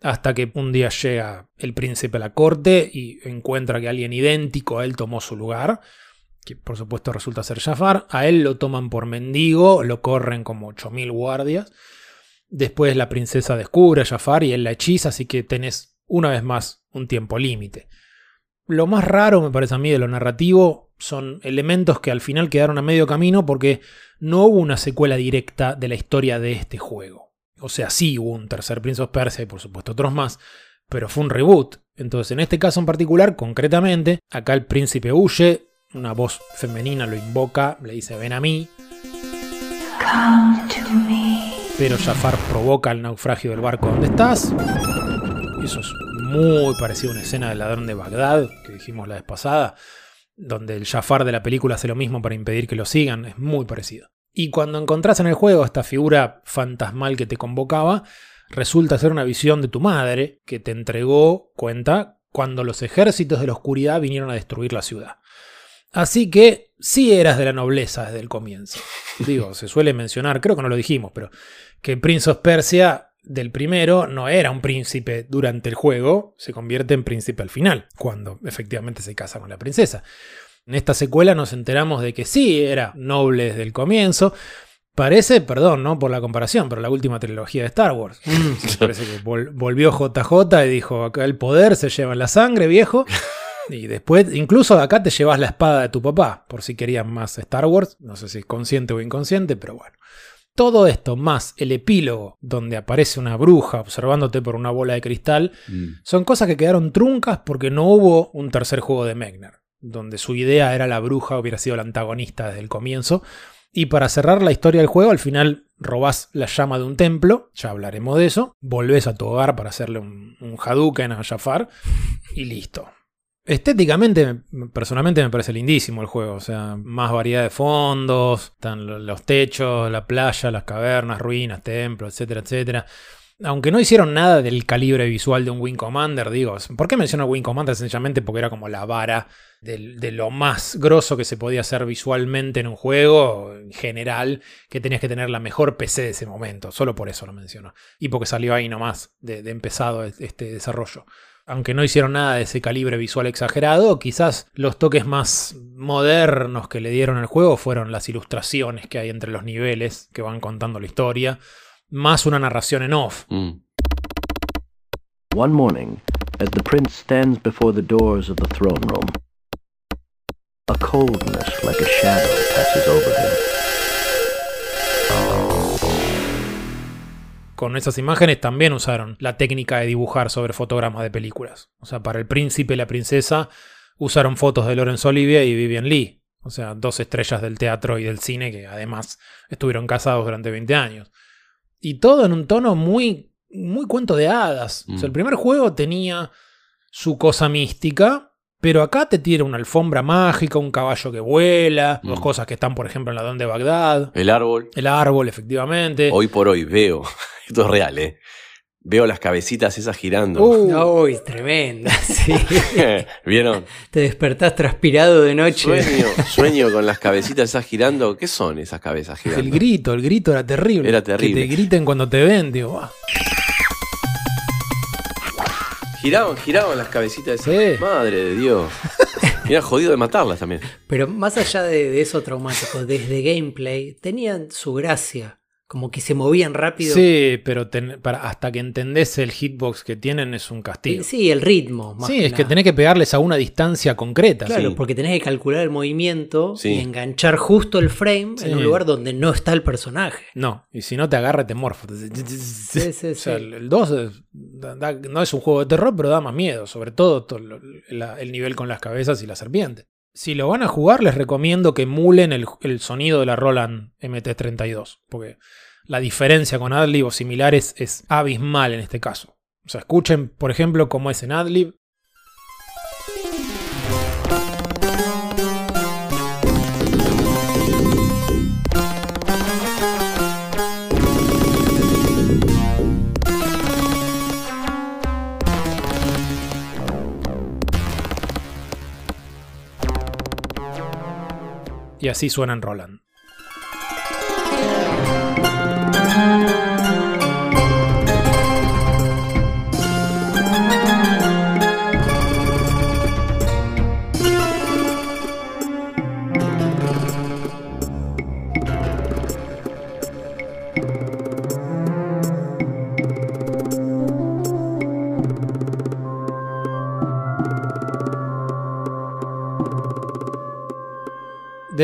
hasta que un día llega el príncipe a la corte y encuentra que alguien idéntico a él tomó su lugar, que por supuesto resulta ser Jafar. A él lo toman por mendigo, lo corren como 8.000 guardias. Después la princesa descubre a Jafar y él la hechiza, así que tenés una vez más un tiempo límite. Lo más raro, me parece a mí, de lo narrativo son elementos que al final quedaron a medio camino porque no hubo una secuela directa de la historia de este juego. O sea, sí hubo un tercer Prince of Persia y por supuesto otros más, pero fue un reboot. Entonces, en este caso en particular, concretamente, acá el príncipe huye, una voz femenina lo invoca, le dice ven a mí, pero Jafar provoca el naufragio del barco donde estás. Eso es muy parecido a una escena del ladrón de Bagdad que dijimos la vez pasada, donde el Jafar de la película hace lo mismo para impedir que lo sigan, es muy parecido. Y cuando encontrás en el juego esta figura fantasmal que te convocaba, resulta ser una visión de tu madre que te entregó cuenta cuando los ejércitos de la oscuridad vinieron a destruir la ciudad. Así que sí eras de la nobleza desde el comienzo. Digo, se suele mencionar, creo que no lo dijimos, pero que Prince of Persia del primero no era un príncipe durante el juego, se convierte en príncipe al final, cuando efectivamente se casa con la princesa. En esta secuela nos enteramos de que sí era noble desde el comienzo. Parece, perdón, ¿no? Por la comparación, pero la última trilogía de Star Wars. Me parece que vol- volvió JJ y dijo, acá el poder se lleva en la sangre, viejo. Y después, incluso acá te llevas la espada de tu papá, por si querían más Star Wars. No sé si es consciente o inconsciente, pero bueno. Todo esto, más el epílogo, donde aparece una bruja observándote por una bola de cristal, Mm. son cosas que quedaron truncas porque no hubo un tercer juego de Mechner, donde su idea era la bruja hubiera sido la antagonista desde el comienzo. Y para cerrar la historia del juego, al final robás la llama de un templo, ya hablaremos de eso, volvés a tu hogar para hacerle un, un Hadouken a Jafar y listo. Estéticamente, me- personalmente me parece lindísimo el juego, o sea, más variedad de fondos, están lo- los techos, la playa, las cavernas, ruinas, templos, etcétera, etcétera. Aunque no hicieron nada del calibre visual de un Wing Commander, digo, ¿por qué menciono Wing Commander? Sencillamente porque era como la vara de lo más grosso que se podía hacer visualmente en un juego, en general, que tenías que tener la mejor PC de ese momento, solo por eso lo menciono. Y porque salió ahí nomás de empezado este desarrollo. Aunque no hicieron nada de ese calibre visual exagerado, quizás los toques más modernos que le dieron al juego fueron las ilustraciones que hay entre los niveles que van contando la historia, más una narración en off. Mm. One morning, as the prince stands before the doors of the throne room, a coldness like a shadow passes over him. Con esas imágenes también usaron la técnica de dibujar sobre fotogramas de películas. O sea, para el príncipe y la princesa usaron fotos de Laurence Olivier y Vivian Lee. O sea, dos estrellas del teatro y del cine que además estuvieron casados durante 20 años. Y todo en un tono muy, muy cuento de hadas. O sea, el primer juego tenía su cosa mística, pero acá te tira una alfombra mágica, un caballo que vuela, dos cosas que están, por ejemplo, en la Don de Bagdad. El árbol. El árbol, efectivamente. Hoy por hoy veo, esto es real, ¿eh? Veo las cabecitas esas girando. Uh, Uy, tremenda, sí. ¿Vieron? Te despertás transpirado de noche. Sueño, sueño con las cabecitas esas girando. ¿Qué son esas cabezas girando? El grito, el grito era terrible. Era terrible. Que te griten cuando te ven, digo, "Ah". Giraban, giraban las cabecitas Sí. esas. Madre de Dios. Era jodido de matarlas también. Pero más allá de, de eso traumático, desde gameplay, tenían su gracia. Como que se movían rápido. Sí, pero ten- para, hasta que entendés el hitbox que tienen es un castigo. Sí, el ritmo. Más Sí, es que tenés que pegarles a una distancia concreta. Claro, sí. porque tenés que calcular el movimiento Sí. y enganchar justo el frame Sí. en un lugar donde no está el personaje. No, y si no te agarra, te morfo. Sí, sí, O sea, sí. el el 2 es- da- da- no es un juego de terror, pero da más miedo, sobre todo to- lo- la- el nivel con las cabezas y la serpiente. Si lo van a jugar, les recomiendo que emulen el, el sonido de la Roland MT32, porque la diferencia con Adlib o similares es abismal en este caso. O sea, escuchen, por ejemplo, cómo es en Adlib. Y así suena en Roland.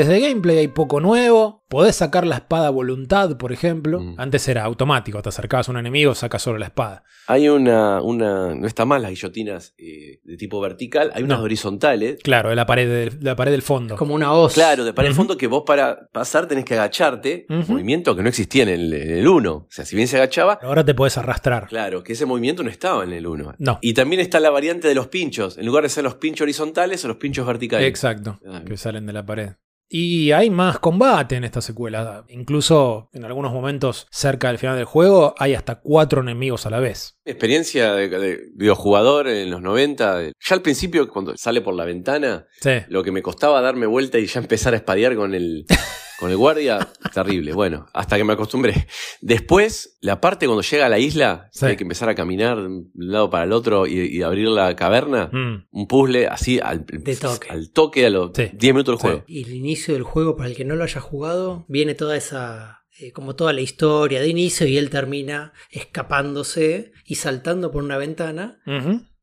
Desde gameplay hay poco nuevo. Podés sacar la espada a voluntad, por ejemplo. Mm. Antes era automático. Te acercabas a un enemigo, sacas solo la espada. Hay una, una. No está mal las guillotinas eh, de tipo vertical. Hay unas No. horizontales. Claro, de la pared del, la pared del fondo. Como una hoz. Claro, de para el Ujú. fondo que vos para pasar tenés que agacharte. Movimiento que no existía en el, en el 1. O sea, si bien se agachaba, Ahora te podés arrastrar. Claro, que ese movimiento no estaba en el 1. No. Y también está la variante de los pinchos. En lugar de ser los pinchos horizontales, o los pinchos verticales. Exacto. Claro. Que salen de la pared. Y hay más combate en esta secuela. Incluso en algunos momentos cerca del final del juego hay hasta cuatro enemigos a la vez. Experiencia de, de videojugador en los 90. Ya al principio, cuando sale por la ventana, Sí. lo que me costaba darme vuelta y ya empezar a espadear con el, con el guardia, terrible. Bueno, hasta que me acostumbré. Después, la parte cuando llega a la isla, Sí. hay que empezar a caminar de un lado para el otro y, y abrir la caverna. Mm. Un puzzle así al, De toque. al toque a los Sí. 10 minutos del Sí. juego. Y el inicio del juego, para el que no lo haya jugado, viene toda esa. eh, como toda la historia de inicio y él termina escapándose y saltando por una ventana.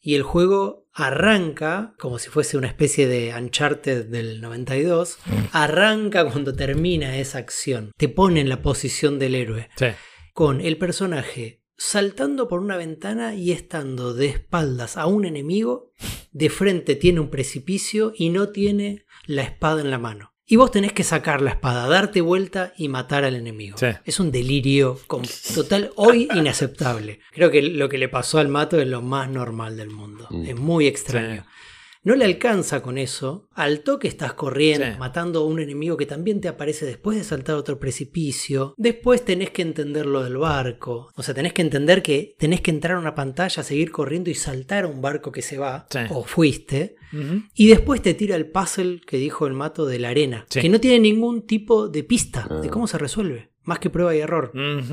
Y el juego arranca, como si fuese una especie de Uncharted del 92, arranca cuando termina esa acción. Te pone en la posición del héroe. Sí. Con el personaje saltando por una ventana y estando de espaldas a un enemigo, de frente tiene un precipicio y no tiene la espada en la mano. Y vos tenés que sacar la espada, darte vuelta y matar al enemigo. Sí. Es un delirio con- total, hoy inaceptable. Creo que lo que le pasó al mato es lo más normal del mundo. Mm. Es muy extraño. Sí. No le alcanza con eso. Al toque estás corriendo, Sí. matando a un enemigo que también te aparece después de saltar a otro precipicio. Después tenés que entender lo del barco. O sea, tenés que entender que tenés que entrar a una pantalla, seguir corriendo y saltar a un barco que se va. Sí. O fuiste. Y después te tira el puzzle que dijo el mato de la arena. Sí. Que no tiene ningún tipo de pista de Ah. cómo se resuelve. Más que prueba y error.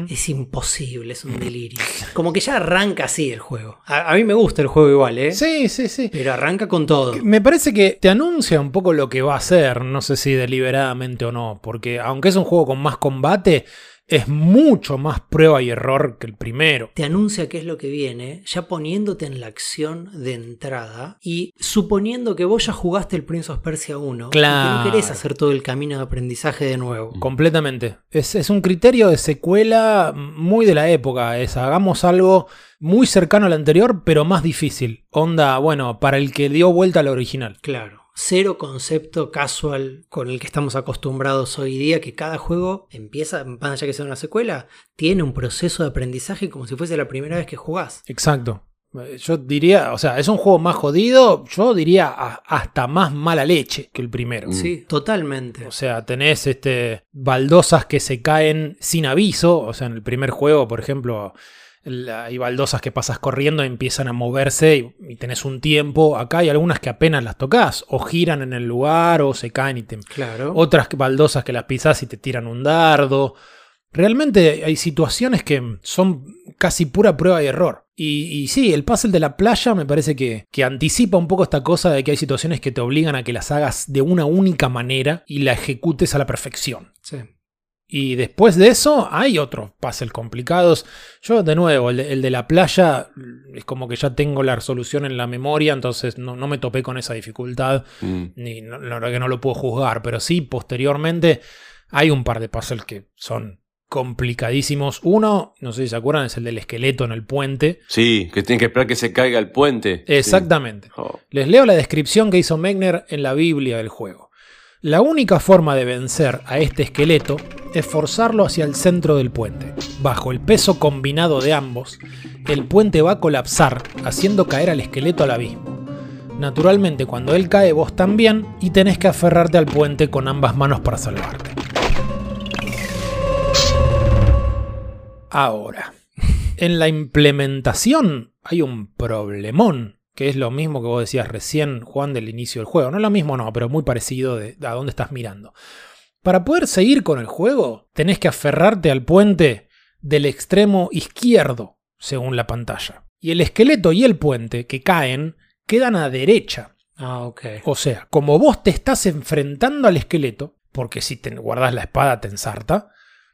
Es imposible, es un delirio. Como que ya arranca así el juego. A, a mí me gusta el juego igual, ¿eh? Sí, sí, sí. Pero arranca con todo. Me parece que te anuncia un poco lo que va a ser, no sé si deliberadamente o no, porque aunque es un juego con más combate, es mucho más prueba y error que el primero. Te anuncia qué es lo que viene, ya poniéndote en la acción de entrada y suponiendo que vos ya jugaste el Prince of Persia 1. y Claro. que no querés hacer todo el camino de aprendizaje de nuevo. Completamente. Es, es un criterio de secuela muy de la época. Es hagamos algo muy cercano al anterior, pero más difícil. Onda, bueno, para el que dio vuelta al original. Claro. Cero concepto casual con el que estamos acostumbrados hoy día, que cada juego empieza, más allá que sea una secuela, tiene un proceso de aprendizaje como si fuese la primera vez que jugás. Exacto. Eh, Yo diría, o sea, es un juego más jodido, yo diría a- hasta más mala leche que el primero. Sí, totalmente. O sea, tenés este baldosas que se caen sin aviso. O sea, en el primer juego, por ejemplo, hay baldosas que pasas corriendo y empiezan a moverse y, y tenés un tiempo. Acá hay algunas que apenas las tocas, o giran en el lugar, o se caen y te. Claro. Otras baldosas que las pisás y te tiran un dardo. Realmente hay situaciones que son casi pura prueba y error. Y, y sí, el puzzle de la playa me parece que, que anticipa un poco esta cosa de que hay situaciones que te obligan a que las hagas de una única manera y la ejecutes a la perfección. Sí. Y después de eso hay otros puzzles complicados. Yo, de nuevo, el de, el de la playa es como que ya tengo la resolución en la memoria, entonces no, no me topé con esa dificultad, Mm. ni no- la verdad que no lo puedo juzgar, pero sí, posteriormente hay un par de puzzles que son complicadísimos. Uno, no sé si se acuerdan, es el del esqueleto en el puente. Sí, que tienen que esperar que se caiga el puente. Sí. Exactamente. Oh. Les leo la descripción que hizo Megner en la Biblia del juego. La única forma de vencer a este esqueleto es forzarlo hacia el centro del puente. Bajo el peso combinado de ambos, el puente va a colapsar, haciendo caer al esqueleto al abismo. Naturalmente, cuando él cae, vos también, y tenés que aferrarte al puente con ambas manos para salvarte. Ahora, en la implementación hay un problemón, que es lo mismo que vos decías recién, Juan, del inicio del juego. No lo mismo, no, pero muy parecido de, a dónde estás mirando. Para poder seguir con el juego, tenés que aferrarte al puente del extremo izquierdo, según la pantalla. Y el esqueleto y el puente que caen quedan a derecha. Ah, ok. O sea, como vos te estás enfrentando al esqueleto, porque si te guardas la espada te ensarta,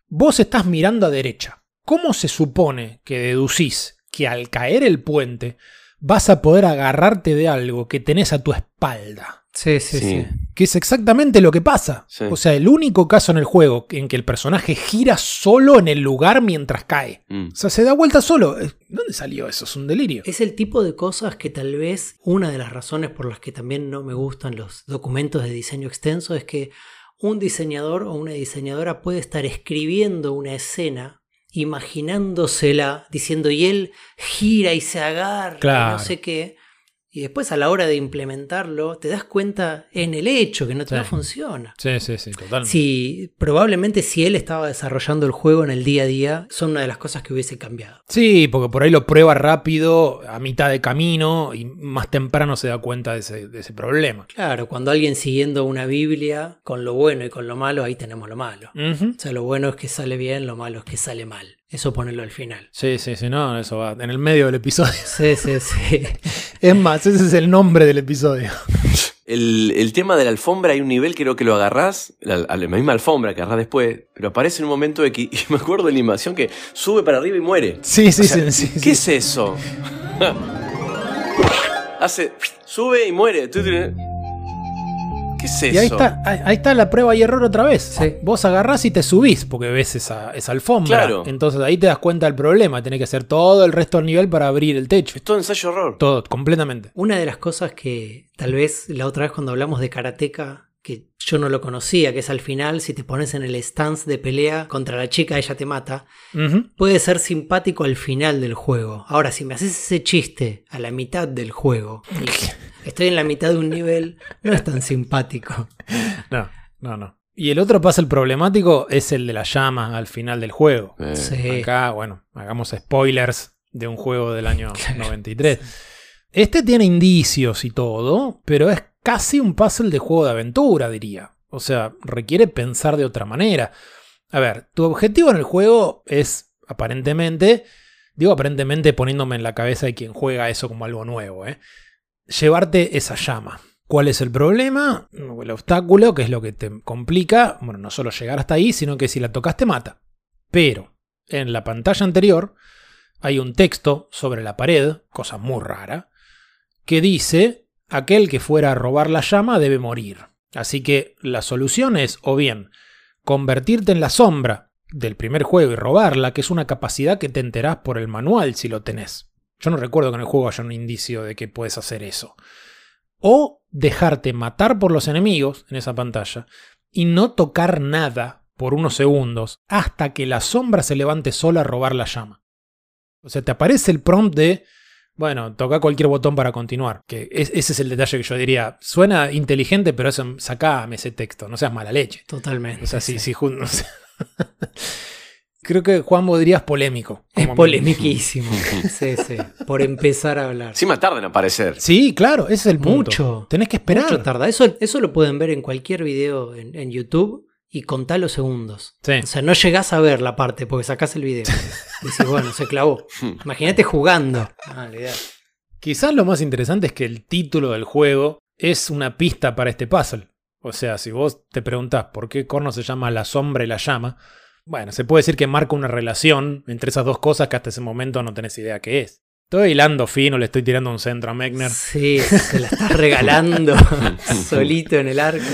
vos estás mirando a derecha. ¿Cómo se supone que deducís que al caer el puente vas a poder agarrarte de algo que tenés a tu espalda? Sí, sí, Sí. sí. Que es exactamente lo que pasa. Sí. O sea, el único caso en el juego en que el personaje gira solo en el lugar mientras cae. Mm. O sea, se da vuelta solo. Eh, ¿Dónde salió eso? Es un delirio. Es el tipo de cosas que tal vez una de las razones por las que también no me gustan los documentos de diseño extenso es que un diseñador o una diseñadora puede estar escribiendo una escena, imaginándosela, diciendo y él gira y se agarra, y no sé qué. Y después a la hora de implementarlo te das cuenta en el hecho que no, Sí. no funciona. Sí, sí, sí, totalmente. Si probablemente si él estaba desarrollando el juego en el día a día, son una de las cosas que hubiese cambiado. Sí, porque por ahí lo prueba rápido, a mitad de camino, y más temprano se da cuenta de ese, de ese problema. Claro, cuando alguien siguiendo una Biblia con lo bueno y con lo malo, ahí tenemos lo malo. O sea, lo bueno es que sale bien, lo malo es que sale mal. Eso ponerlo al final. Sí, sí, sí, no, eso va en el medio del episodio. Sí, sí, sí. Es más, ese es el nombre del episodio. El, el tema de la alfombra, hay un nivel creo que lo agarrás, la, misma alfombra que agarrás después, pero aparece en un momento de que, y me acuerdo de la animación que sube para arriba y muere. Sí, sí, O sea, sí, sí, ¿Qué sí. es eso? hace, sube y muere. ¿Qué es eso? Y ahí está, ahí ahí está la prueba y error otra vez. Sí. Vos agarrás y te subís porque ves esa, esa alfombra. Claro. Entonces ahí te das cuenta del problema. Tenés que hacer todo el resto del nivel para abrir el techo. Es todo ensayo horror. Todo, completamente. Una de las cosas que tal vez la otra vez cuando hablamos de karateka, que yo no lo conocía, que es al final, si te pones en el stance de pelea contra la chica, ella te mata, puede ser simpático al final del juego. Ahora, si me haces ese chiste a la mitad del juego, y estoy en la mitad de un nivel, no es tan simpático. No, no, no. Y el otro puzzle problemático es el de la llama al final del juego. Eh, Sí. Acá, bueno, hagamos spoilers de un juego del año 93. Este tiene indicios y todo, pero es casi un puzzle de juego de aventura, diría. O sea, requiere pensar de otra manera. A ver, tu objetivo en el juego es, aparentemente, digo aparentemente poniéndome en la cabeza de quien juega eso como algo nuevo, ¿eh? llevarte esa llama. ¿Cuál es el problema? El obstáculo, que es lo que te complica, bueno, no solo llegar hasta ahí, sino que si la tocas te mata. Pero en la pantalla anterior hay un texto sobre la pared, cosa muy rara, que dice, aquel que fuera a robar la llama debe morir. Así que la solución es o bien convertirte en la sombra del primer juego y robarla, que es una capacidad que te enterás por el manual si lo tenés. Yo no recuerdo que en el juego haya un indicio de que puedes hacer eso. O dejarte matar por los enemigos en esa pantalla y no tocar nada por unos segundos hasta que la sombra se levante sola a robar la llama. O sea, te aparece el prompt de, bueno, toca cualquier botón para continuar. Que es- ese es el detalle que yo diría. Suena inteligente, pero eso, sacame ese texto, no seas mala leche. Totalmente. O sea, jun- o sea, Creo que Juan dirías polémico. Es polemiquísimo. sí, sí. Por empezar a hablar. Encima tarda en aparecer. Sí, claro, ese es el punto. Mucho. Tenés que esperar. Mucho tarda. Eso, eso lo pueden ver en cualquier video en, en YouTube y contá los segundos. Sí. O sea, no llegás a ver la parte porque sacás el video. Decís, bueno, se clavó. Imagínate jugando. Ah, olvidate. Quizás lo más interesante es que el título del juego es una pista para este puzzle. O sea, si vos te preguntás por qué Corno se llama la sombra y la llama, bueno, se puede decir que marca una relación entre esas dos cosas que hasta ese momento no tenés idea qué es. Estoy hilando fino, le estoy tirando un centro a Mechner. Sí, se la estás regalando solito en el arco.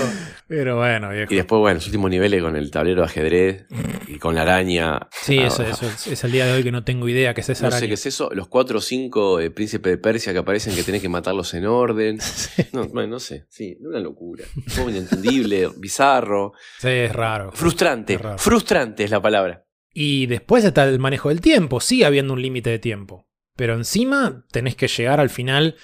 Pero bueno, viejo. Y después, bueno, los últimos niveles con el tablero de ajedrez y con la araña. Sí, Ah, eso, eso es, es el día de hoy que no tengo idea qué es esa No sé qué es eso. Los cuatro o cinco de Príncipe de Persia que aparecen que tenés que matarlos en orden. No, bueno, no sé. Sí, una locura. Un juego inentendible, bizarro. Sí, es raro. Frustrante. Es raro. Frustrante es la palabra. Y después está el manejo del tiempo. Sigue habiendo un límite de tiempo. Pero encima tenés que llegar al final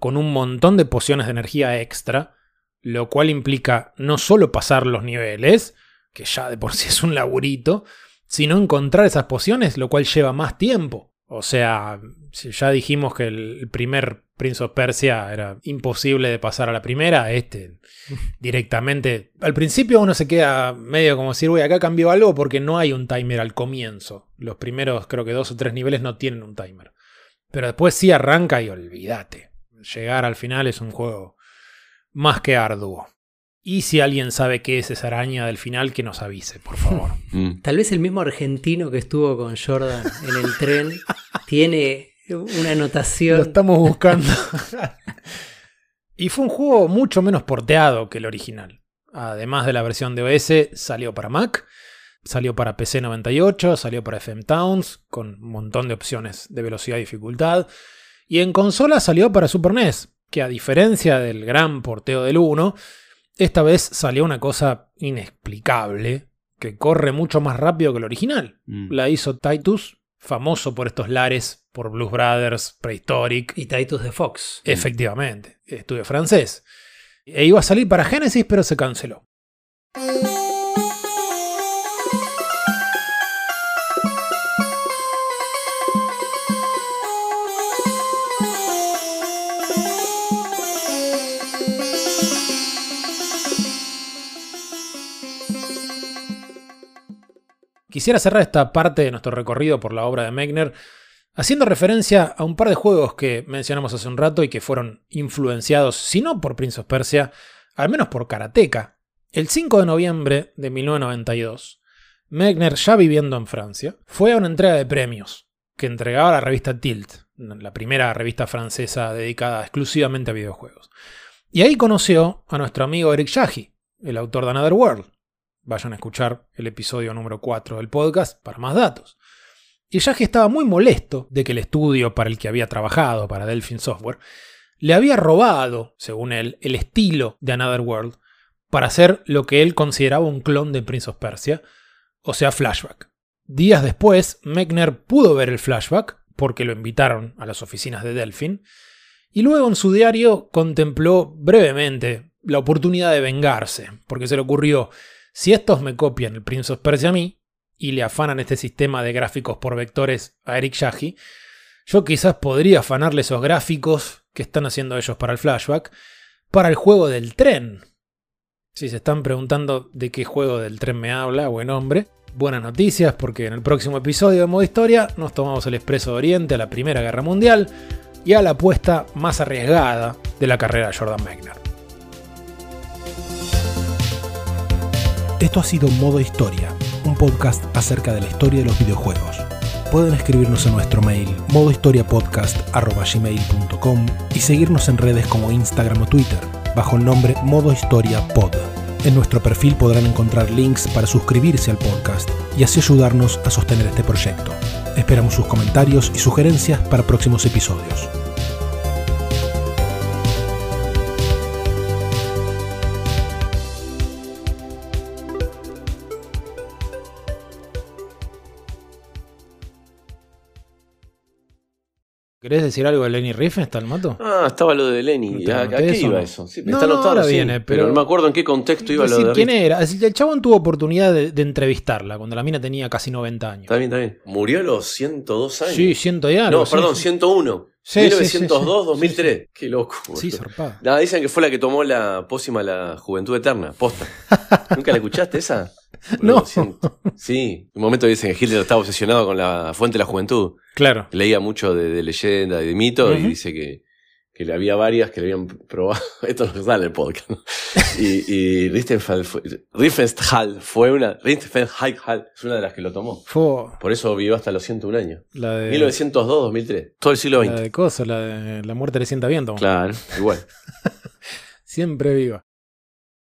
con un montón de pociones de energía extra. Lo cual implica no solo pasar los niveles, que ya de por sí es un laburito, sino encontrar esas pociones, lo cual lleva más tiempo. O sea, si ya dijimos que el primer Prince of Persia era imposible de pasar a la primera, este directamente. Al principio uno se queda medio como decir, uy, acá cambió algo porque no hay un timer al comienzo. Los primeros, creo que dos o tres niveles no tienen un timer. Pero después sí arranca y olvídate. Llegar al final es un juego más que arduo. Y si alguien sabe qué es esa araña del final, que nos avise, por favor. Mm. Tal vez el mismo argentino que estuvo con Jordan en el tren tiene una Lo anotación. estamos buscando. y fue un juego mucho menos porteado que el original. Además de la versión de OS, salió para Mac, salió para PC 98, salió para FM Towns, con un montón de opciones de velocidad y dificultad. Y en consola salió para Super NES, que a diferencia del gran porteo del 1, esta vez salió una cosa inexplicable, que corre mucho más rápido que el original. Mm. La hizo Titus, famoso por estos lares, por Blues Brothers, Prehistoric. Y Titus de Fox. Efectivamente, estudio francés. E iba a salir para Genesis, pero se canceló. Quisiera cerrar esta parte de nuestro recorrido por la obra de Mechner haciendo referencia a un par de juegos que mencionamos hace un rato y que fueron influenciados, si no por Prince of Persia, al menos por Karateka. El 5 de noviembre de 1992, Mechner, ya viviendo en Francia, fue a una entrega de premios que entregaba la revista Tilt, la primera revista francesa dedicada exclusivamente a videojuegos. Y ahí conoció a nuestro amigo Eric Yahi, el autor de Another World. Vayan a escuchar el episodio número 4 del podcast para más datos. Y Yahi estaba muy molesto de que el estudio para el que había trabajado, para Delphin Software, le había robado, según él, el estilo de Another World para hacer lo que él consideraba un clon de Prince of Persia, o sea, flashback. Días después, Mechner pudo ver el flashback, porque lo invitaron a las oficinas de Delphin, y luego en su diario contempló brevemente la oportunidad de vengarse, porque se le ocurrió, si estos me copian el Prince of Persia a mí, y le afanan este sistema de gráficos por vectores a Eric Yahi, yo quizás podría afanarle esos gráficos que están haciendo ellos para el flashback para el juego del tren. Si se están preguntando de qué juego del tren me habla, buen hombre, buenas noticias porque en el próximo episodio de Modo Historia nos tomamos el Expreso de Oriente a la Primera Guerra Mundial y a la apuesta más arriesgada de la carrera de Jordan Mechner. Esto ha sido Modo Historia, un podcast acerca de la historia de los videojuegos. Pueden escribirnos en nuestro mail modohistoriapodcast.gmail.com y seguirnos en redes como Instagram o Twitter, bajo el nombre Modo Historia Pod. En nuestro perfil podrán encontrar links para suscribirse al podcast y así ayudarnos a sostener este proyecto. Esperamos sus comentarios y sugerencias para próximos episodios. ¿Querés decir algo de Lenny Riefenstahl, Mato? Ah, estaba lo de Lenny. ¿A, a qué eso, iba eso? Sí, No, está no, anotado, ahora sí, viene, pero, pero- no me acuerdo en qué contexto iba lo de quién era. El chabón tuvo oportunidad de, de entrevistarla cuando la mina tenía casi 90 años. Está bien, está bien. Murió a los 102 años. Sí, ciento y algo. No, sí, perdón, sí. 101. Sí, sí, 1902, sí, sí. 2003. Qué loco. Sí, zarpado. Nada, dicen que fue la que tomó la pócima a la juventud eterna, posta. ¿Nunca la escuchaste esa? No. Sí, un momento dicen que Hitler estaba obsesionado con la fuente de la juventud. Claro. Leía mucho de, de leyenda y de mito y dice que, que le había varias que le habían probado. Esto no sale en el podcast. ¿no? Y, y Riefenstahl fue, Riefenstahl fue una. Riefenstahl es una de las que lo tomó. Fue Por eso vivió hasta los 101 años. la de. 1902-2003. Todo el siglo La XX. de cosa, la de la muerte le sienta viento. Claro, igual. Siempre viva.